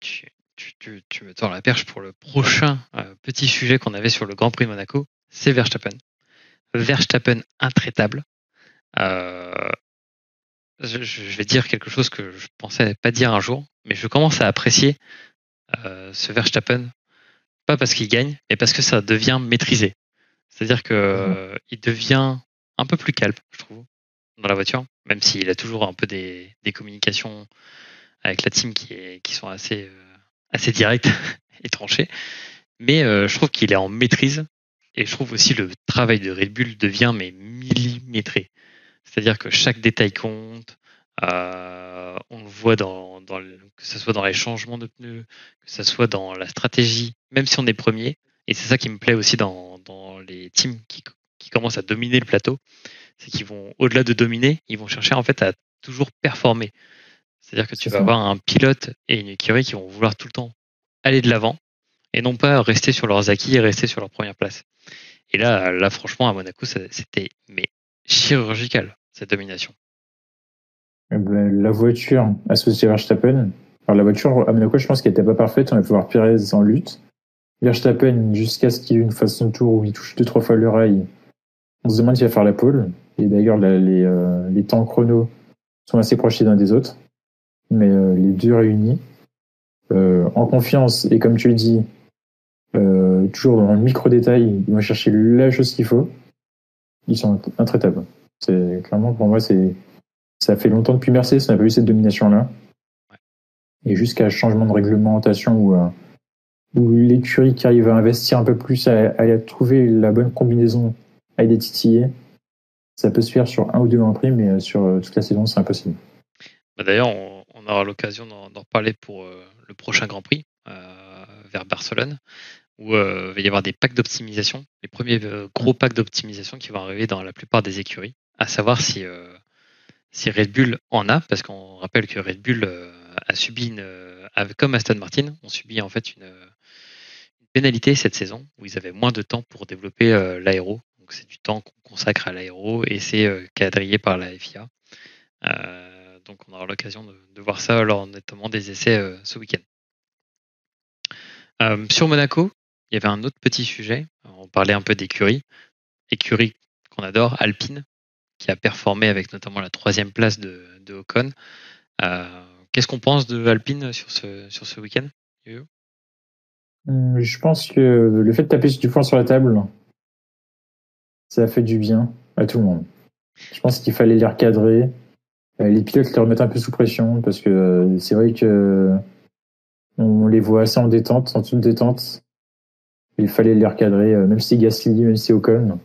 Tu, me tends la perche pour le prochain euh, petit sujet qu'on avait sur le Grand Prix Monaco. C'est Verstappen. Verstappen intraitable. Je, vais dire quelque chose que je pensais pas dire un jour mais je commence à apprécier ce Verstappen pas parce qu'il gagne, mais parce que ça devient maîtrisé. C'est-à-dire que mhm. euh, il devient un peu plus calme, je trouve, dans la voiture, même s'il a toujours un peu des, communications avec la team qui, est, qui sont assez, euh, assez directes et tranchées. Mais euh, je trouve qu'il est en maîtrise et je trouve aussi le travail de Red Bull devient mais millimétré. C'est-à-dire que chaque détail compte. On le voit dans, dans que ce soit dans les changements de pneus, que ce soit dans la stratégie même si on est premier. Et c'est ça qui me plaît aussi dans, dans les teams qui, qui, commencent à dominer le plateau, c'est qu'ils vont, au-delà de dominer, ils vont chercher en fait à toujours performer. C'est-à-dire que tu vas avoir un pilote et une écurie qui vont vouloir tout le temps aller de l'avant et non pas rester sur leurs acquis et rester sur leur première place. Et là, là franchement, à Monaco, c'était mais chirurgical, cette domination. Eh ben, la voiture associée à Verstappen, alors la voiture à Monaco, je pense qu'elle n'était pas parfaite, on va pouvoir Pérez en lutte. Verstappen, jusqu'à ce qu'il ait une fasse son tour où il touche deux, trois fois le rail, on se demande s'il va faire la pole. Et d'ailleurs, les, euh, les temps chrono sont assez proches les uns des autres. Mais euh, les deux réunis, euh, en confiance, et comme tu le dis, toujours dans le micro-détail, ils vont chercher la chose qu'il faut. Ils sont intraitables. C'est clairement pour moi, c'est ça fait longtemps depuis Mercedes, on n'a pas eu cette domination-là. Et jusqu'à changement de réglementation où, où l'écurie qui arrive à investir un peu plus, à, à trouver la bonne combinaison avec des titillés, ça peut se faire sur un ou deux Grands Prix, mais euh, sur euh, toute la saison, c'est impossible. Bah, d'ailleurs, on, aura l'occasion d'en reparler pour euh, le prochain Grand Prix vers Barcelone, où il va y avoir des packs d'optimisation, les premiers gros packs d'optimisation qui vont arriver dans la plupart des écuries, à savoir si, si Red Bull en a, parce qu'on rappelle que Red Bull a subi une, comme Aston Martin, ont subi en fait une, pénalité cette saison où ils avaient moins de temps pour développer l'aéro donc c'est du temps qu'on consacre à l'aéro et c'est euh, quadrillé par la FIA. Euh, donc on aura l'occasion de, voir ça lors notamment des essais euh, ce week-end. sur Monaco, il y avait un autre petit sujet. On parlait un peu d'écurie. Écurie qu'on adore, Alpine, qui a performé avec notamment la troisième place de, Ocon. Qu'est-ce qu'on pense de Alpine sur ce, sur ce week-end Je pense que le fait de taper du poing sur la table, ça a fait du bien à tout le monde. Je pense qu'il fallait les recadrer. Euh, les pilotes les remettre un peu sous pression parce que euh, c'est vrai que on les voit assez en détente, en toute détente. Il fallait les recadrer, euh, même si Gasly, même si Ocon.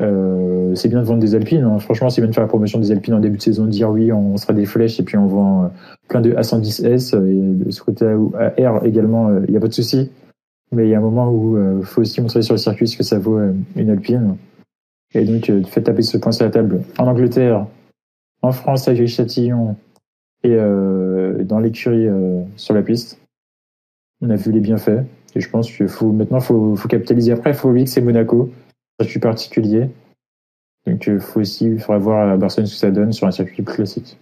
Euh, c'est bien de vendre des Alpines. Hein. Franchement, c'est bien de faire la promotion des Alpines en début de saison, de dire oui, on sera des flèches et puis on vend plein de A110S et de ce côté à R également, il n'y a pas de souci. Mais il y a un moment où il faut aussi montrer sur le circuit ce que ça vaut une Alpine. Et donc, euh, fait taper ce point sur la table en Angleterre, en France avec Châtillon et euh, dans l'écurie euh, sur la piste. On a vu les bienfaits. Et je pense qu'il faut maintenant faut, faut capitaliser. Après, il faut oublier que c'est Monaco, circuit particulier. Donc, il faut aussi il faudra voir à Barcelone ce que ça donne sur un circuit plus classique.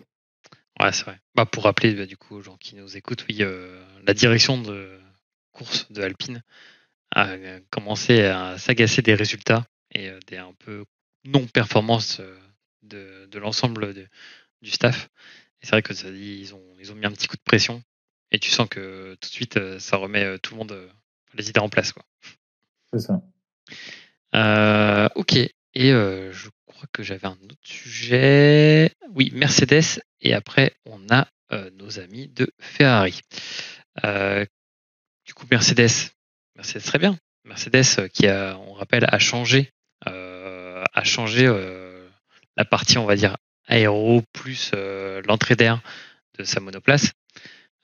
Ouais, c'est vrai. Bah, pour rappeler bah, du coup aux gens qui nous écoutent, oui, la direction de course de Alpine a commencé à s'agacer des résultats et euh, des un peu non-performances euh, de, de l'ensemble du staff. Et c'est vrai que ça dit, ils ont, ils ont mis un petit coup de pression et tu sens que tout de suite euh, ça remet tout le monde les idées en place. Quoi. C'est ça. ok. Et je crois que j'avais un autre sujet. Oui, Mercedes. Et après, on a nos amis de Ferrari. du coup, Mercedes, Mercedes très bien. Mercedes qui a, on rappelle, a changé a changé euh, la partie, on va dire, aéro plus euh, l'entrée d'air de sa monoplace.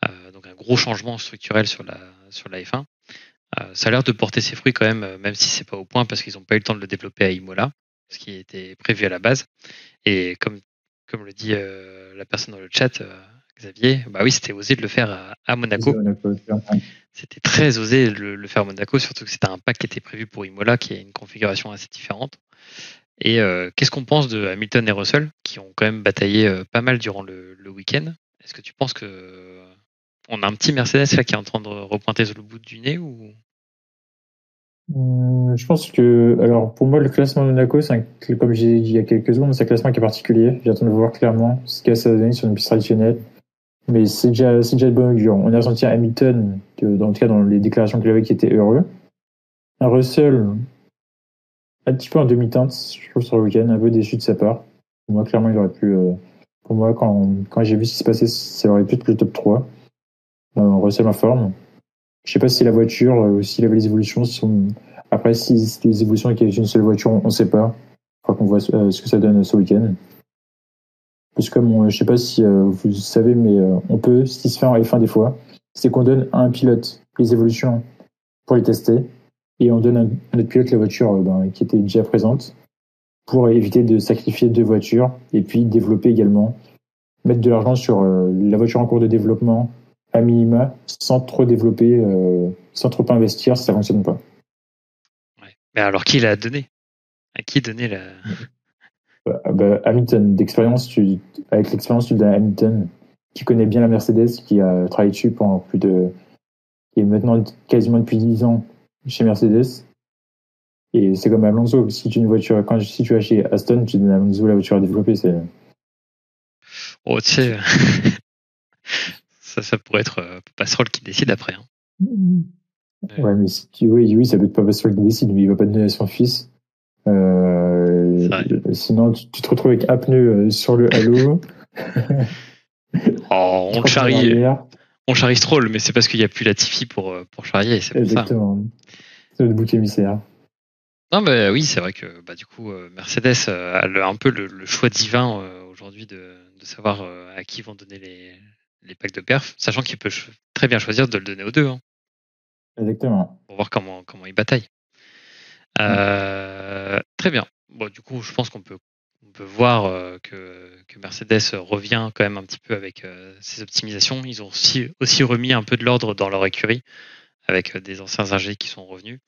Euh, donc un gros changement structurel sur la, sur la F1. Ça a l'air de porter ses fruits quand même, même si c'est pas au point parce qu'ils n'ont pas eu le temps de le développer à Imola, ce qui était prévu à la base. Et comme, comme le dit la personne dans le chat, Xavier, bah oui, c'était osé de le faire à, Monaco. C'était très osé de le, le, faire à Monaco, surtout que c'était un pack qui était prévu pour Imola, qui est une configuration assez différente. Et euh, qu'est-ce qu'on pense de Hamilton et Russell, qui ont quand même bataillé euh, pas mal durant le, week-end? Est-ce que tu penses que euh, on a un petit Mercedes là qui est en train de repointer sur le bout du nez ou? Hum, je pense que, alors pour moi, le classement de Monaco, comme j'ai dit il y a quelques secondes, c'est un classement qui est particulier. J'attends de voir clairement ce qu'a ça donné sur une piste traditionnelle. Mais c'est déjà, c'est déjà de bon augure. On a senti Hamilton, dans le cas dans les déclarations qu'il avait, qui était heureux. Un Russell, un petit peu en demi-teinte, je trouve, sur le week-end, un peu déçu de sa part. Pour moi, clairement, il aurait pu. Euh, pour moi, quand, quand j'ai vu ce qui se passait, ça aurait pu être le top 3. Euh, on recèle ma forme. Je sais pas si la voiture, euh, ou avait les évolutions. Après, si c'était les évolutions avait une seule voiture, on ne sait pas. Je crois qu'on voit ce que ça donne ce week-end. Parce que comme je sais pas si vous savez, mais on peut, ce qui se fait en F1 des fois, c'est qu'on donne à un pilote les évolutions pour les tester et on donne à notre pilote la voiture euh, ben, qui était déjà présente pour éviter de sacrifier deux voitures et puis développer également, mettre de l'argent sur euh, la voiture en cours de développement à minima sans trop développer, euh, sans trop investir, ça fonctionne pas. Mais alors qui l'a donné? À qui donner la bah, bah, Hamilton, d'expérience, tu, avec l'expérience, tu donnes Hamilton, qui connaît bien la Mercedes, qui a travaillé dessus pendant plus de. qui est maintenant quasiment depuis 10 ans chez Mercedes. Et c'est comme Alonso, si tu une voiture, quand si tu vas chez Aston, tu donnes à Alonso la voiture à développer, c'est. Oh, tu sais, ça, ça pourrait être euh, Passerole qui décide après. Hein. Ouais, mais si tu, oui, oui, ça peut être pas Passerole qui décide, mais il va pas donner à son fils. Euh, sinon, tu, te retrouves avec un pneu euh, sur le halo. oh, on charrie, on charrie Stroll, mais c'est parce qu'il n'y a plus la Tiffy pour, pour charrier. C'est Exactement. C'est le bouc émissaire. Non, mais oui, c'est vrai que bah, du coup, Mercedes a un peu le, choix divin aujourd'hui de, de, savoir à qui vont donner les, les packs de perf, sachant qu'il peut très bien choisir de le donner aux deux. Hein. Exactement. Pour voir comment, comment ils bataillent. Euh, très bien. Bon, du coup, je pense qu'on peut, on peut voir euh, que, que, Mercedes revient quand même un petit peu avec euh, ses optimisations. Ils ont aussi, aussi remis un peu de l'ordre dans leur écurie avec des anciens ingés qui sont revenus.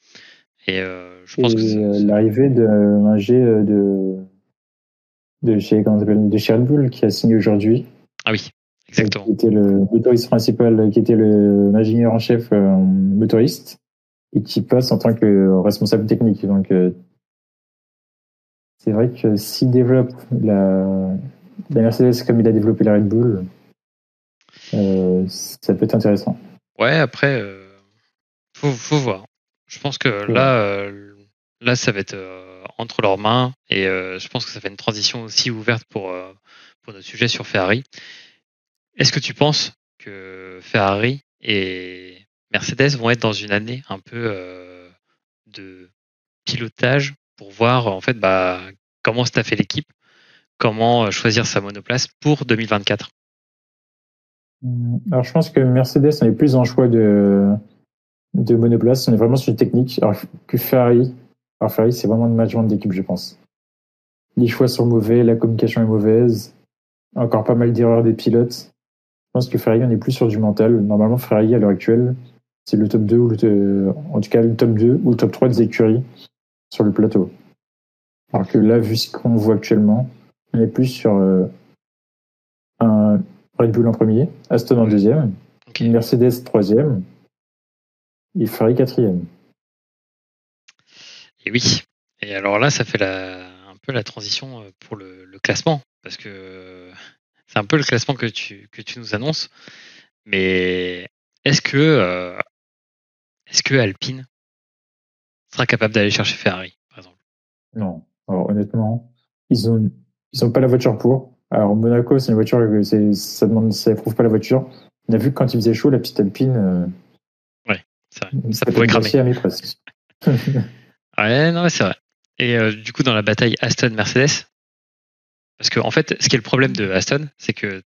Et je pense que l'arrivée d'un ingé de de chez, de chez Red Bull qui a signé aujourd'hui. Ah oui, exactement. Qui était le motoriste principal, qui était l'ingénieur en chef motoriste et qui passe en tant que responsable technique. Donc, euh, c'est vrai que s'il développe la, la, Mercedes comme il a développé la Red Bull, euh, ça peut être intéressant. Ouais, après, euh, faut, faut voir. Je pense que là, euh, là, ça va être entre leurs mains et je pense que ça fait une transition aussi ouverte pour, pour notre sujet sur Ferrari. Est-ce que tu penses que Ferrari est Mercedes vont être dans une année un peu euh, de pilotage pour voir en fait bah, comment staffer l'équipe, comment euh, choisir sa monoplace pour 2024. Mmh. Alors je pense que Mercedes on est plus en choix de, monoplace, on est vraiment sur le technique, alors que Ferrari. Alors Ferrari c'est vraiment le management d'équipe je pense. Les choix sont mauvais, la communication est mauvaise, encore pas mal d'erreurs des pilotes. Je pense que Ferrari on est plus sur du mental. Normalement Ferrari à l'heure actuelle c'est le top 2 ou le, en tout cas le top 2 ou le top 3 des écuries sur le plateau. Alors que là, vu ce qu'on voit actuellement, on est plus sur euh, un Red Bull en premier, Aston en deuxième, Mercedes troisième et Ferrari quatrième. Et oui. Et alors là, ça fait la, un peu la transition euh, pour le, le classement, parce que c'est un peu le classement que tu, que tu nous annonces. Mais est-ce que euh, est-ce que Alpine sera capable d'aller chercher Ferrari, par exemple? Non. Alors, honnêtement, ils ont ils ont pas la voiture pour. Alors Monaco, c'est une voiture ça demande ça prouve pas la voiture. On a vu que quand il faisait chaud, la petite Alpine. Euh, ouais, c'est vrai. Ça, pouvait cramer. ouais, non, c'est vrai. Et euh, du coup, dans la bataille Aston-Mercedes, parce que en fait, ce qui est le problème de Aston, c'est que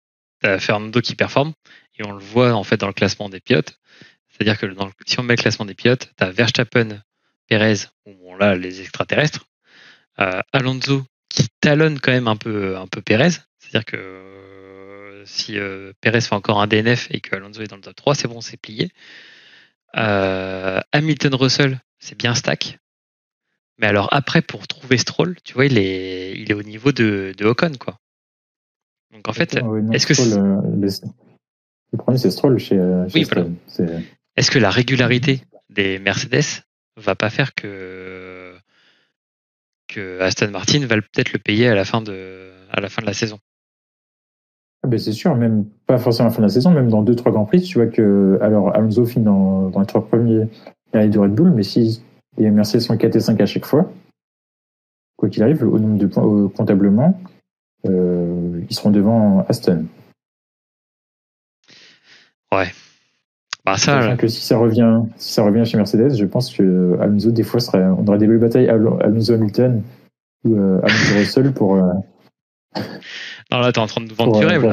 tu as Fernando qui performe, et on le voit en fait dans le classement des pilotes. C'est-à-dire que si on met le classement des pilotes, tu as Verstappen, Perez, bon là les extraterrestres, euh, Alonso qui talonne quand même un peu un peu Perez, c'est-à-dire que euh, si euh, Perez fait encore un DNF et que Alonso est dans le top 3, c'est bon, c'est plié. Hamilton Russell, c'est bien stack. Mais alors après, pour trouver Stroll, tu vois, il est, il est au niveau de, de Ocon, quoi. Donc en fait, est-ce que le problème c'est Stroll chez, chez oui, est-ce que la régularité des Mercedes va pas faire que que Aston Martin va peut-être le payer à la fin de à la fin de la saison? Ah ben c'est sûr, même pas forcément à la fin de la saison, même dans deux trois grands prix, tu vois que alors Alonso finit dans, dans les trois premiers de Red Bull, mais si les Mercedes sont 4 et 5 à chaque fois, quoi qu'il arrive, au nombre de points comptablement, euh, ils seront devant Aston. Ouais, bah ça, que si ça revient, si ça revient chez Mercedes, je pense que Alonso des fois serait, on aurait des belles batailles Alonso Hamilton ou euh, Alonso Russell pour. Euh, non là, t'es en train de vendre du rêve.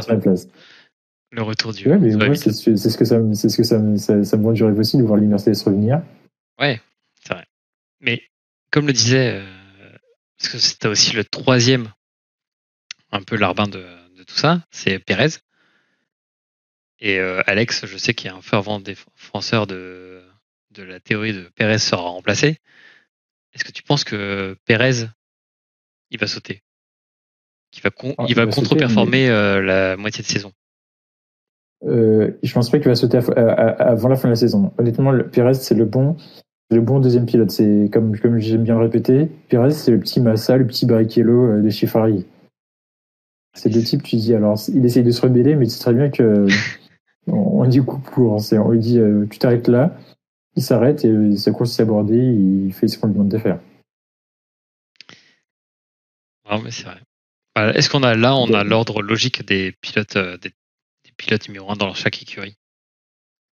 Le retour du. Ouais, mais moi, c'est ce que ça, c'est ce que ça, ça, ça me vend du rêve aussi de voir les Mercedes revenir. Ouais. Mais comme le disait, euh, parce que c'était aussi le troisième, un peu l'arbin de, de tout ça, c'est Perez. Et euh, Alex, je sais qu'il est un fervent défenseur de, de la théorie de Pérez sera remplacé. est-ce que tu penses que Pérez, il va sauter? Il va, ah, il va, contre-performer la moitié de saison? Euh, je pense pas qu'il va sauter avant la fin de la saison. Honnêtement, le, Pérez, c'est le bon, le bon deuxième pilote. C'est comme, comme j'aime bien le répéter, Pérez, c'est le petit Massa, le petit Barrichello de Chifari. C'est deux types, tu dis, alors, il essaye de se rebeller, mais c'est très bien que on, dit coup pour. On lui dit, euh, tu t'arrêtes là, il s'arrête et sa course s'est abordée, il fait ce qu'on lui demande de faire. Non, mais c'est vrai. Est-ce qu'on a là, on a l'ordre logique des pilotes, euh, des, pilotes numéro un dans chaque écurie?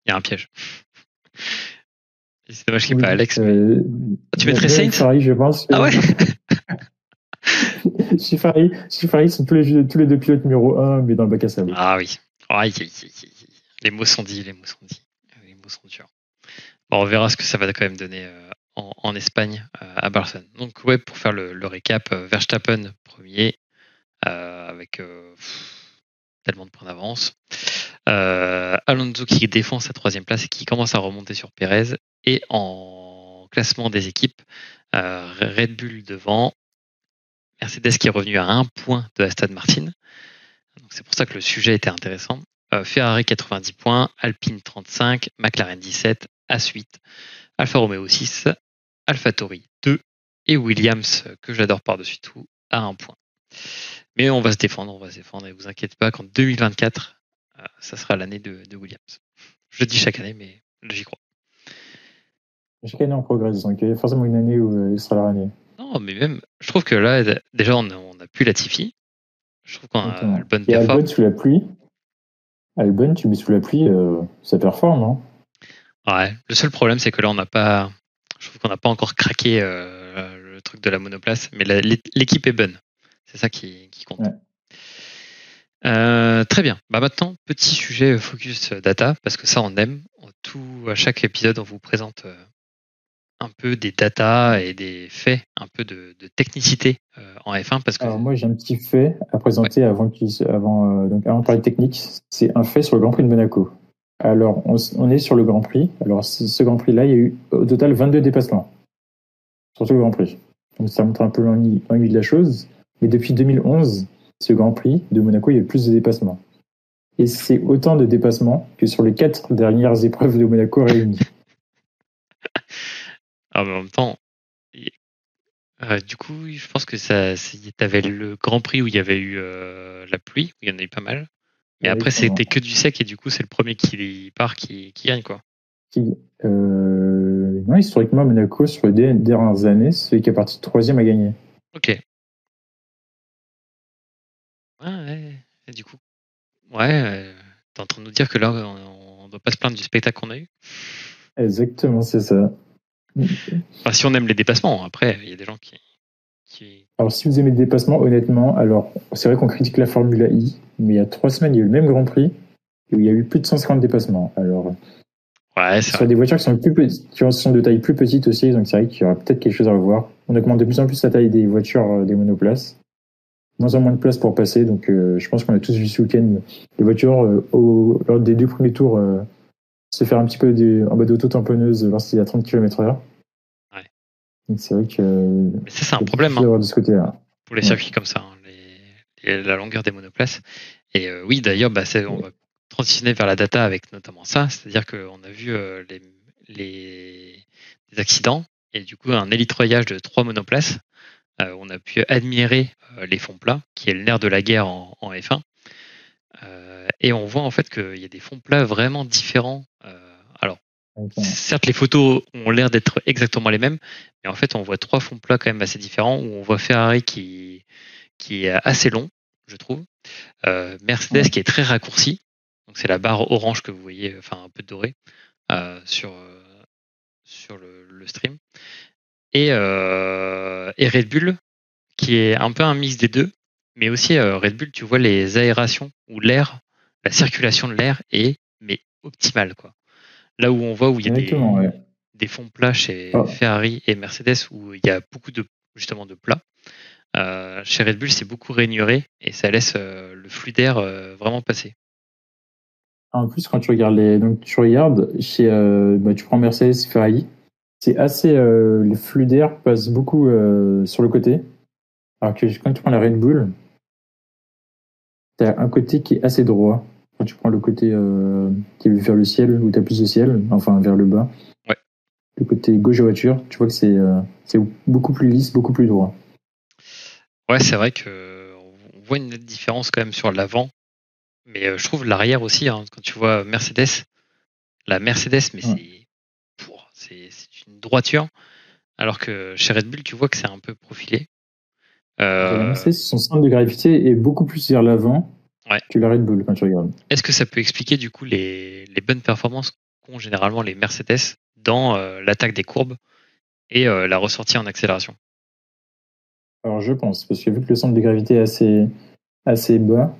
Il y a un piège. C'est dommage qu'il n'y ait pas Alex. Euh, ah, tu mettrais Saints je pense. Ah ouais Shifari, sont tous les, tous les deux pilotes numéro 1, mais dans le bac à sable. Ah oui. les mots sont dits, les mots sont dits. Les mots sont durs. Bon, on verra ce que ça va quand même donner euh, en, Espagne euh, à Barcelone. Donc, ouais, pour faire le, récap, Verstappen premier, avec tellement de points d'avance. Alonso qui défend sa troisième place et qui commence à remonter sur Pérez. Et en classement des équipes, Red Bull devant, Mercedes qui est revenu à un point de Aston Martin. C'est pour ça que le sujet était intéressant. Euh, Ferrari 90 points, Alpine 35, McLaren 17, As 8, Alfa Romeo 6, AlphaTauri 2 et Williams, que j'adore par-dessus tout, à un point. Mais on va se défendre, on va se défendre et vous inquiétez pas qu'en 2024, euh, ça sera l'année de, Williams. Je le dis chaque année, mais j'y crois. Chaque année on progresse, donc il y a forcément une année où euh, il sera l'année. Non, mais même, je trouve que là, déjà, on a, pu Latifi. Je trouve qu'on a le bon performance. Albon sous la pluie. Albon, tu mets sous la pluie, euh, ça performe, hein Ouais. Le seul problème, c'est que là, on n'a pas. Je trouve qu'on n'a pas encore craqué euh, le truc de la monoplace, mais l'équipe est bonne. C'est ça qui, compte. Euh, très bien. Bah maintenant, petit sujet focus data, parce que ça, on aime. Tout, à chaque épisode, on vous présente un peu des datas et des faits, un peu de, technicité euh, en F1 parce que. Alors moi j'ai un petit fait à présenter avant avant euh, donc avant de parler technique. C'est un fait sur le Grand Prix de Monaco. Alors on, est sur le Grand Prix. Alors ce Grand Prix là, il y a eu au total 22 dépassements sur ce Grand Prix. Donc ça montre un peu l'ennui de la chose. Mais depuis 2011, ce Grand Prix de Monaco, il y a eu plus de dépassements. Et c'est autant de dépassements que sur les quatre dernières épreuves de Monaco réunies. Ah, en même temps, euh, du coup, je pense que ça, avais le Grand Prix où il y avait eu euh, la pluie, où il y en a eu pas mal. Mais après, c'était que du sec et du coup, c'est le premier qui part qui, gagne, quoi. Euh, non, historiquement, Monaco, sur les dernières années, c'est qui est parti troisième à gagner. Ok. Ouais, Et du coup, ouais, t'es en train de nous dire que là, on ne doit pas se plaindre du spectacle qu'on a eu Exactement, c'est ça si on aime les dépassements, après, il y a des gens qui, Alors, si vous aimez les dépassements, honnêtement, alors, c'est vrai qu'on critique la Formule I, mais il y a trois semaines, il y a eu le même Grand Prix, où il y a eu plus de 150 dépassements. Alors, ouais, sur des voitures qui sont, plus qui sont de taille plus petite aussi, donc c'est vrai qu'il y aura peut-être quelque chose à revoir. On augmente de plus en plus la taille des voitures, euh, des monoplaces. Moins en moins de place pour passer, donc euh, je pense qu'on a tous vu ce week-end les voitures, euh, au, lors des deux premiers tours, se faire un petit peu de, en mode auto-tamponneuse lorsqu'il y a 30 km/h. Ouais. c'est vrai que. c'est un problème. Hein, de ce côté-là. Pour les circuits comme ça, hein, la longueur des monoplaces. Et euh, oui, d'ailleurs, bah, on va transitionner vers la data avec notamment ça. C'est-à-dire qu'on a vu euh, les, les, accidents et du coup un élitroyage de trois monoplaces. Euh, on a pu admirer les fonds plats, qui est le nerf de la guerre en, en F1. Et on voit en fait qu'il y a des fonds plats vraiment différents. Euh, alors, certes, les photos ont l'air d'être exactement les mêmes, mais en fait, on voit trois fonds plats quand même assez différents. Où on voit Ferrari qui, qui est assez long, je trouve. Euh, Mercedes qui est très raccourci. Donc, c'est la barre orange que vous voyez, enfin un peu dorée, euh, sur, sur le, le stream. Et, et Red Bull qui est un peu un mix des deux, mais aussi Red Bull, tu vois les aérations ou l'air la circulation de l'air est mais optimale quoi. Là où on voit où il y a des, fonds plats chez ah. Ferrari et Mercedes où il y a beaucoup de justement de plats. Euh, chez Red Bull, c'est beaucoup rainuré et ça laisse euh, le flux d'air euh, vraiment passer. En plus, quand tu regardes les, donc tu regardes chez, bah, tu prends Mercedes, Ferrari, c'est assez. les flux d'air passent beaucoup sur le côté. Alors que quand tu prends la Red Bull, tu as un côté qui est assez droit. Quand tu prends le côté qui est vers le ciel, où tu as plus de ciel, enfin vers le bas. Le côté gauche de voiture, tu vois que c'est beaucoup plus lisse, beaucoup plus droit. Ouais, c'est vrai que on voit une nette différence quand même sur l'avant, mais euh, je trouve l'arrière aussi. Hein, quand tu vois Mercedes, la Mercedes, mais c'est c'est droiture, alors que chez Red Bull, tu vois que c'est un peu profilé. Euh... Mercedes, son centre de gravité est beaucoup plus vers l'avant que la Red Bull quand tu regardes. Est-ce que ça peut expliquer du coup les, les bonnes performances qu'ont généralement les Mercedes dans euh, l'attaque des courbes et euh, la ressortie en accélération? Alors je pense, parce que vu que le centre de gravité est assez, assez bas,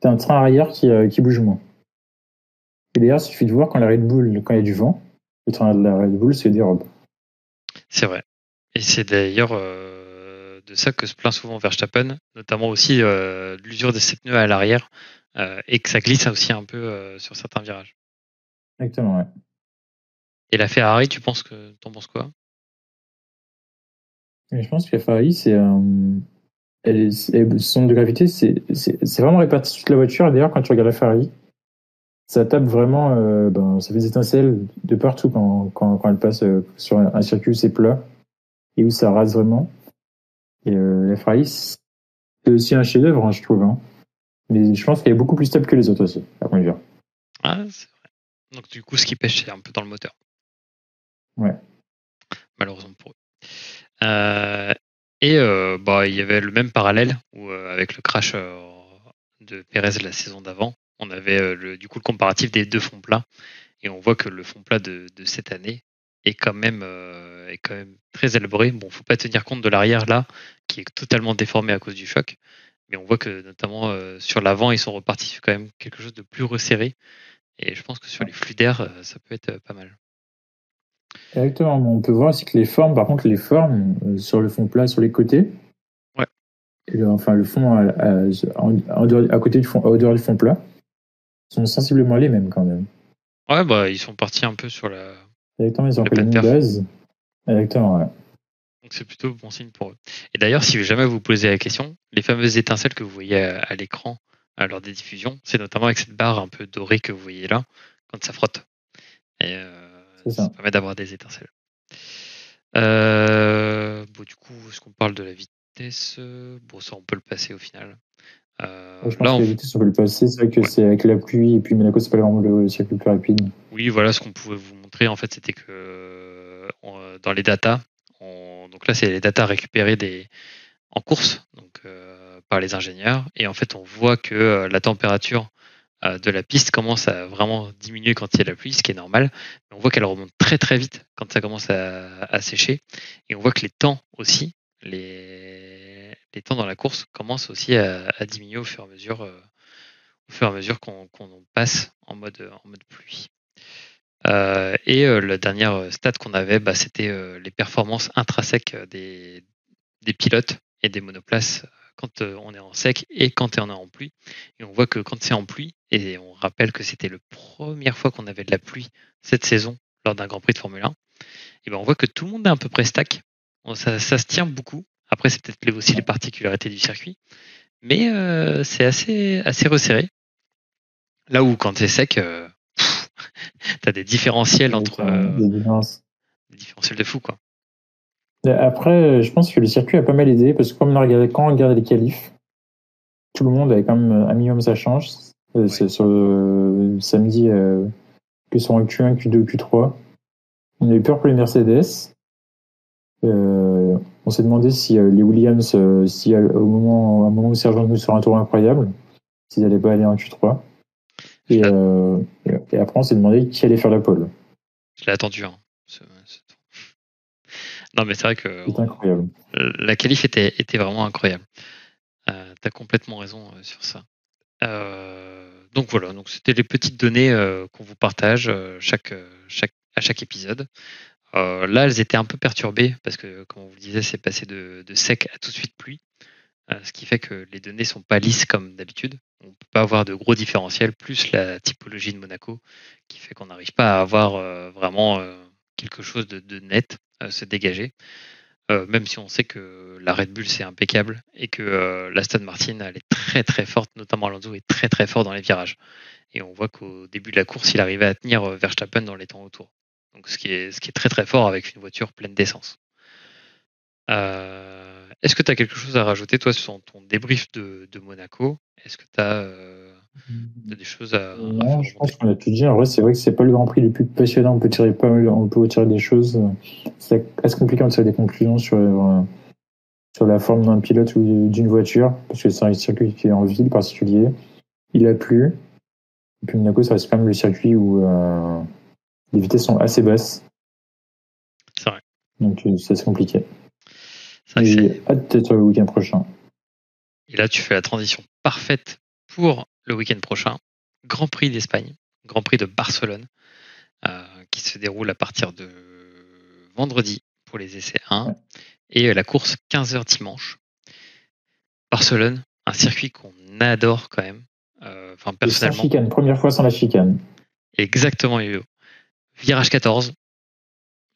t'as un train arrière qui, euh, qui bouge moins. Et d'ailleurs, il suffit de voir quand la Red Bull, quand il y a du vent, le train de la Red Bull se dérobe. C'est vrai. Et c'est d'ailleurs euh, de ça que se plaint souvent Verstappen, notamment aussi euh, l'usure des sept pneus à l'arrière et que ça glisse aussi un peu sur certains virages. Exactement, ouais. Et la Ferrari, tu penses que t'en penses quoi? Je pense que la Ferrari, c'est euh, elle son centre de gravité, c'est vraiment réparti sur toute la voiture. D'ailleurs, quand tu regardes la Ferrari, ça tape vraiment, euh, ben, ça fait des étincelles de partout quand, quand, quand elle passe euh, sur un, circuit c'est plat et où ça rase vraiment. Et euh, la Ferrari, c'est aussi un chef-d'œuvre, hein, je trouve. Hein. Mais je pense qu'elle est beaucoup plus stable que les autres aussi, à vue. Ah, c'est vrai. Donc, du coup, ce qui pêche, c'est un peu dans le moteur. Ouais. Malheureusement pour eux. Euh, et euh, bah, il y avait le même parallèle où, euh, avec le crash de Perez la saison d'avant, on avait le, du coup le comparatif des deux fonds plats. Et on voit que le fond plat de, cette année est quand même est quand même très élaboré. Bon, faut pas tenir compte de l'arrière là, qui est totalement déformé à cause du choc, mais on voit que notamment sur l'avant, ils sont repartis sur quand même quelque chose de plus resserré. Et je pense que sur les flux d'air, ça peut être pas mal. Exactement. On peut voir aussi que les formes, par contre, les formes euh, sur le fond plat, sur les côtés. Ouais. enfin, le fond à, côté du fond, au dehors du fond plat, sont sensiblement les mêmes quand même. Ouais, bah, ils sont partis un peu sur la. Exactement, ils ont pris. Exactement, ouais. Donc c'est plutôt bon signe pour eux. Et d'ailleurs, si jamais vous posez la question, les fameuses étincelles que vous voyez à, l'écran lors des diffusions, c'est notamment avec cette barre un peu dorée que vous voyez là, quand ça frotte. Et euh, ça. permet d'avoir des étincelles. Euh, bon, du coup, est-ce qu'on parle de la vitesse? Bon, ça, on peut le passer au final. Euh, je pense là, on peut le passer. C'est vrai que c'est avec la pluie et puis Monaco, c'est pas vraiment le circuit le plus rapide. Oui, voilà, ce qu'on pouvait vous montrer, en fait, c'était que dans les datas, donc là, c'est les datas récupérées des... en course, donc euh, par les ingénieurs, et en fait, on voit que la température euh, de la piste commence à vraiment diminuer quand il y a la pluie, ce qui est normal. on voit qu'elle remonte très très vite quand ça commence à, sécher. Et on voit que les temps aussi, les, les temps dans la course commencent aussi à, diminuer au fur et à mesure, euh, qu'on passe en mode, en mode pluie. Euh, et la dernière stat qu'on avait, bah, c'était les performances intrinsèques des, des pilotes et des monoplaces quand euh, on est en sec et quand on est en pluie. Et on voit que quand c'est en pluie, et on rappelle que c'était la première fois qu'on avait de la pluie cette saison lors d'un Grand Prix de Formule 1, et ben on voit que tout le monde est à peu près stack. Ça, se tient beaucoup. Après, c'est peut-être aussi les particularités du circuit, mais euh, c'est assez, assez resserré. Là où quand c'est sec, euh, tu as des différentiels entre. des différentiels de fou, quoi. Après, je pense que le circuit a pas mal aidé parce que comme on a regardé, quand on regardait les qualifs, tout le monde avait quand même un minimum sa chance. Euh, c'est sur le samedi, euh, que sont en Q1, Q2, Q3. On a eu peur pour les Mercedes. Euh, on s'est demandé si les Williams, si au moment, au moment où Sergent nous sur un tour incroyable, s'ils n'allaient pas aller en Q3. Et, et après, on s'est demandé qui allait faire la pole. Je l'ai attendu. Hein. Non, mais c'est vrai que incroyable. la qualif était, était vraiment incroyable. Euh, tu as complètement raison euh, sur ça. Euh, donc voilà, donc c'était les petites données euh, qu'on vous partage chaque, chaque, à chaque épisode. Là, elles étaient un peu perturbées parce que, comme on vous le disait, c'est passé de, de, sec à tout de suite pluie, ce qui fait que les données sont pas lisses comme d'habitude. On peut pas avoir de gros différentiels, plus la typologie de Monaco, qui fait qu'on n'arrive pas à avoir vraiment quelque chose de, net se dégager. même si on sait que la Red Bull c'est impeccable et que l'Aston Martin elle est très très forte, notamment Alonso est très très fort dans les virages. Et on voit qu'au début de la course, il arrivait à tenir Verstappen dans les temps autour. Donc ce qui est, ce qui est très très fort avec une voiture pleine d'essence. Euh, est-ce que tu as quelque chose à rajouter, toi, sur ton débrief de, Monaco? Est-ce que tu as, euh, des choses à. Non, je pense qu'on a tout dit. En vrai, c'est vrai que c'est pas le Grand Prix le plus passionnant. On peut tirer, pas on peut tirer des choses. C'est assez compliqué de tirer des conclusions sur, euh, sur la forme d'un pilote ou d'une voiture, parce que c'est un circuit qui est en ville particulier. Il a plu. Et puis Monaco, ça reste quand même le circuit où les vitesses sont assez basses. C'est vrai. Donc c'est assez compliqué. J'ai hâte d'être le week-end prochain. Et là, tu fais la transition parfaite pour le week-end prochain. Grand Prix d'Espagne, Grand Prix de Barcelone, euh, qui se déroule à partir de vendredi pour les essais 1 et la course 15h dimanche. Barcelone, un circuit qu'on adore quand même. Euh, enfin, personnellement. Sans chicane, première fois sans la chicane. Exactement, Yo. Virage 14,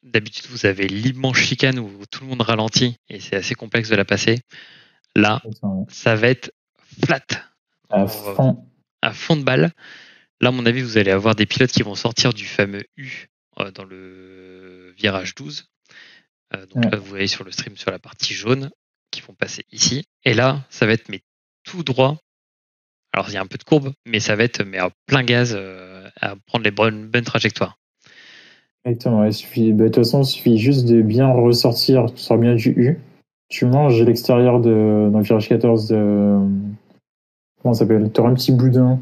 D'habitude, vous avez l'immense chicane où tout le monde ralentit et c'est assez complexe de la passer. Là, ça va être flat. À fond. À fond de balle. Là, à mon avis, vous allez avoir des pilotes qui vont sortir du fameux U euh, dans le virage 12. Euh, donc là, vous voyez sur le stream sur la partie jaune qui vont passer ici. Et là, ça va être mais tout droit. Alors, il y a un peu de courbe, mais ça va être mais à plein gaz euh, à prendre les bonnes, bonnes trajectoires. Exactement. Il suffit, bah, de toute façon, il suffit juste de bien ressortir, tu sors bien du U. Tu manges l'extérieur de, dans le virage 14 de, comment ça s'appelle? Tu auras un petit boudin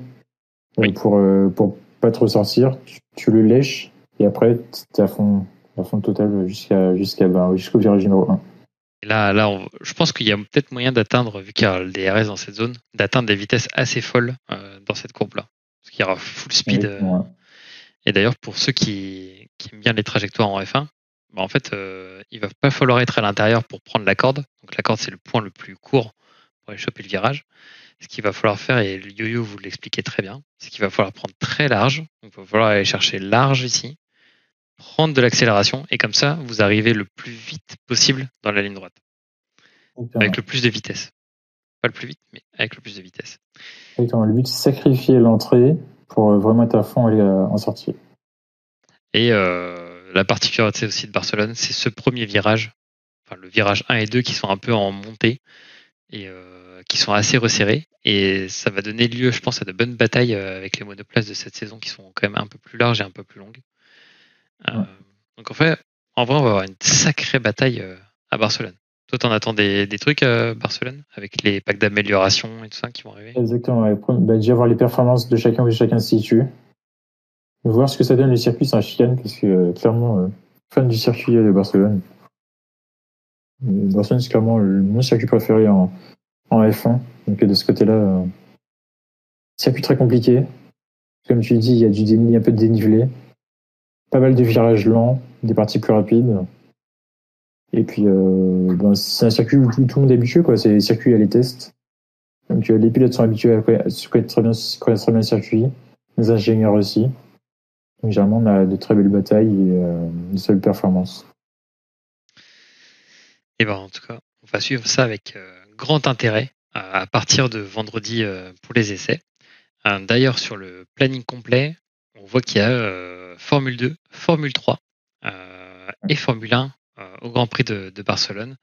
euh, pour, euh, pour pas te ressortir. Tu, le lèches et après, tu es à fond, à fond total jusqu'à, jusqu'à, bah, jusqu'au virage numéro 1. là, là je pense qu'il y a peut-être moyen d'atteindre, vu qu'il y a le DRS dans cette zone, d'atteindre des vitesses assez folles euh, dans cette courbe-là. Parce qu'il y aura full speed. Et d'ailleurs, pour ceux qui, aiment bien les trajectoires en F1, bah, en fait, euh, il va pas falloir être à l'intérieur pour prendre la corde. Donc la corde, c'est le point le plus court pour aller choper le virage. Ce qu'il va falloir faire, et le yo-yo vous l'expliquez très bien, c'est qu'il va falloir prendre très large. Donc il va falloir aller chercher large ici, prendre de l'accélération, et comme ça, vous arrivez le plus vite possible dans la ligne droite. Avec le plus de vitesse. Pas le plus vite, mais avec le plus de vitesse. le but, c'est sacrifier l'entrée pour euh, vraiment être à fond et euh, en sortie. Et euh, la particularité aussi de Barcelone, c'est ce premier virage, enfin le virage 1 et 2 qui sont un peu en montée et qui sont assez resserrés. Et ça va donner lieu, je pense, à de bonnes batailles avec les monoplaces de cette saison qui sont quand même un peu plus larges et un peu plus longues. Donc en fait, en vrai, on va avoir une sacrée bataille à Barcelone. Toi, t'en attends des, trucs à Barcelone avec les packs d'amélioration et tout ça qui vont arriver? Exactement. Bah, déjà voir les performances de chacun où chacun se situe. Voir ce que ça donne le circuit sans chicane, parce que euh, clairement, euh, fan du circuit de Barcelone. Euh, Barcelone, c'est clairement mon circuit préféré en, en F1. Donc de ce côté-là, circuit très compliqué. Comme tu dis, il y a du un peu de dénivelé. Pas mal de virages lents, des parties plus rapides. Et puis, euh, ben, c'est un circuit où tout, le monde est habitué, quoi. C'est circuit à les tests. Donc, euh, les pilotes sont habitués à connaître très bien, le circuit. Les ingénieurs aussi. Donc, généralement, on a de très belles batailles et euh, de très belles performances. Et ben, en tout cas, on va suivre ça avec grand intérêt à partir de vendredi pour les essais. D'ailleurs, sur le planning complet, on voit qu'il y a Formule 2, Formule 3 et Formule 1 euh, au Grand Prix de, Barcelone.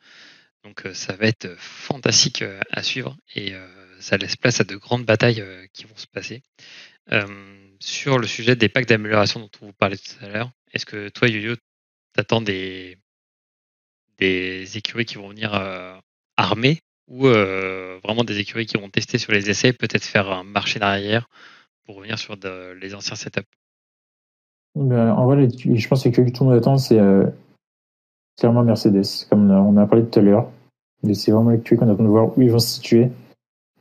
Donc euh, ça va être fantastique euh, à suivre et ça laisse place à de grandes batailles qui vont se passer. sur le sujet des packs d'amélioration dont on vous parlait tout à l'heure, est-ce que toi, Yo-Yo, t'attends des, écuries qui vont venir armées ou vraiment des écuries qui vont tester sur les essais, peut-être faire un marché d'arrière pour revenir sur les anciens setups? Ben, En vrai, je pense que tout le monde attend, c'est clairement Mercedes, comme on a parlé tout à l'heure. C'est vraiment l'actu qu'on attend de voir où ils vont se situer.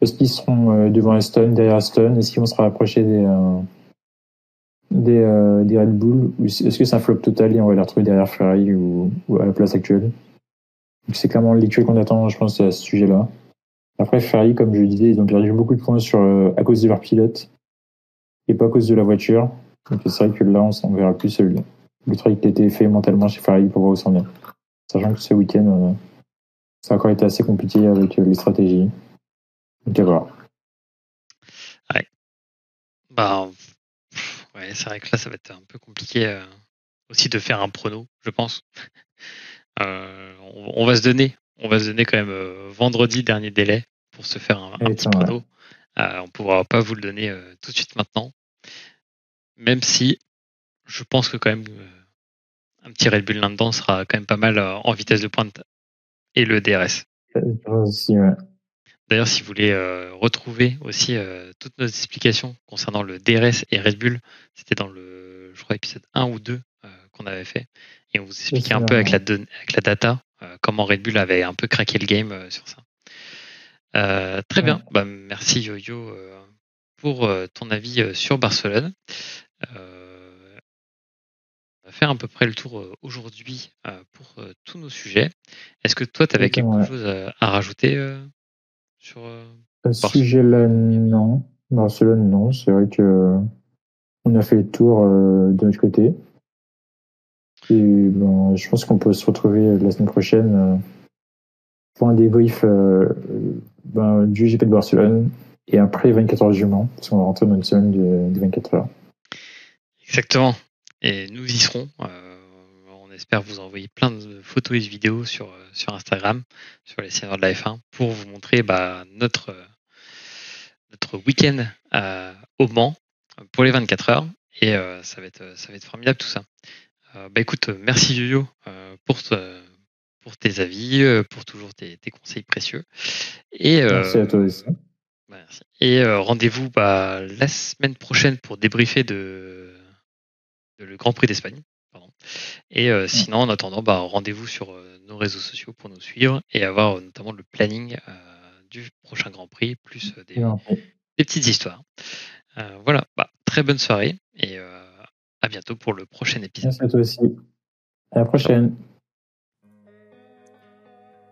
Est-ce qu'ils seront euh, devant Aston, derrière Aston? Est-ce qu'ils vont se rapprocher des, euh, euh, Red Bull? Est-ce que c'est un flop total et on va les retrouver derrière Ferrari ou, à la place actuelle? C'est clairement l'actu qu'on attend, je pense, à ce sujet-là. Après, Ferrari, comme je le disais, ils ont perdu beaucoup de points sur, à cause de leur pilote et pas à cause de la voiture. Donc c'est vrai que là, on verra plus celui-là. le truc qui a été fait mentalement chez Ferrari pour voir où s'en est. Sachant que ce week-end, ça a encore été assez compliqué avec les stratégies. Donc à voir. Ouais. Bah, ouais, c'est vrai que là, ça va être un peu compliqué aussi de faire un prono, je pense. on, va se donner, on va se donner quand même vendredi dernier délai pour se faire un, petit prono. on ne pourra pas vous le donner tout de suite maintenant. Même si je pense que quand même un petit Red Bull là-dedans sera quand même pas mal en vitesse de pointe et le DRS. D'ailleurs, si vous voulez retrouver aussi toutes nos explications concernant le DRS et Red Bull, c'était dans le, je crois, épisode 1 ou 2 qu'on avait fait. Et on vous expliquait un peu avec la, avec la data comment Red Bull avait un peu craqué le game sur ça. très bien. Bah, merci Yo-Yo pour ton avis sur Barcelone. Faire à peu près le tour aujourd'hui pour tous nos sujets. Est-ce que toi, tu avais quelque chose à rajouter sur ce sujet-là Non. Barcelone, non. C'est vrai que on a fait le tour de notre côté. Et bon, je pense qu'on peut se retrouver la semaine prochaine pour un débrief ben, du GP de Barcelone et après 24 heures du Mans, parce qu'on va rentrer dans une semaine de, 24 heures. Exactement. Et nous y serons. Euh, on espère vous envoyer plein de photos et de vidéos sur, euh, sur Instagram, sur les seigneurs de la F1, pour vous montrer bah, notre, notre week-end au Mans pour les 24 heures. Et euh, ça, va être, ça va être formidable tout ça. bah écoute, merci Yoyo pour, pour tes avis, pour toujours tes, tes conseils précieux. Et, merci à toi aussi. Et euh, rendez-vous bah, la semaine prochaine pour débriefer de, le Grand Prix d'Espagne. Et euh, sinon, en attendant, bah, rendez-vous sur euh, nos réseaux sociaux pour nous suivre et avoir notamment le planning du prochain Grand Prix, plus des, petites histoires. voilà, bah, très bonne soirée et à bientôt pour le prochain épisode. Merci à toi aussi. À la prochaine.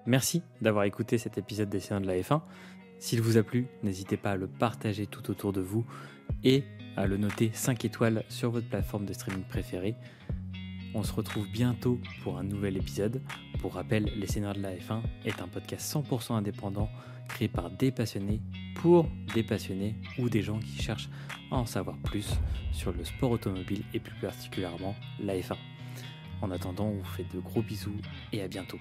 Merci d'avoir écouté cet épisode des séances de la F1. S'il vous a plu, n'hésitez pas à le partager tout autour de vous et à le noter 5 étoiles sur votre plateforme de streaming préférée. On se retrouve bientôt pour un nouvel épisode. Pour rappel, Les Seigneurs de la F1 est un podcast 100% indépendant créé par des passionnés pour des passionnés ou des gens qui cherchent à en savoir plus sur le sport automobile et plus particulièrement la F1. En attendant, on vous fait de gros bisous et à bientôt.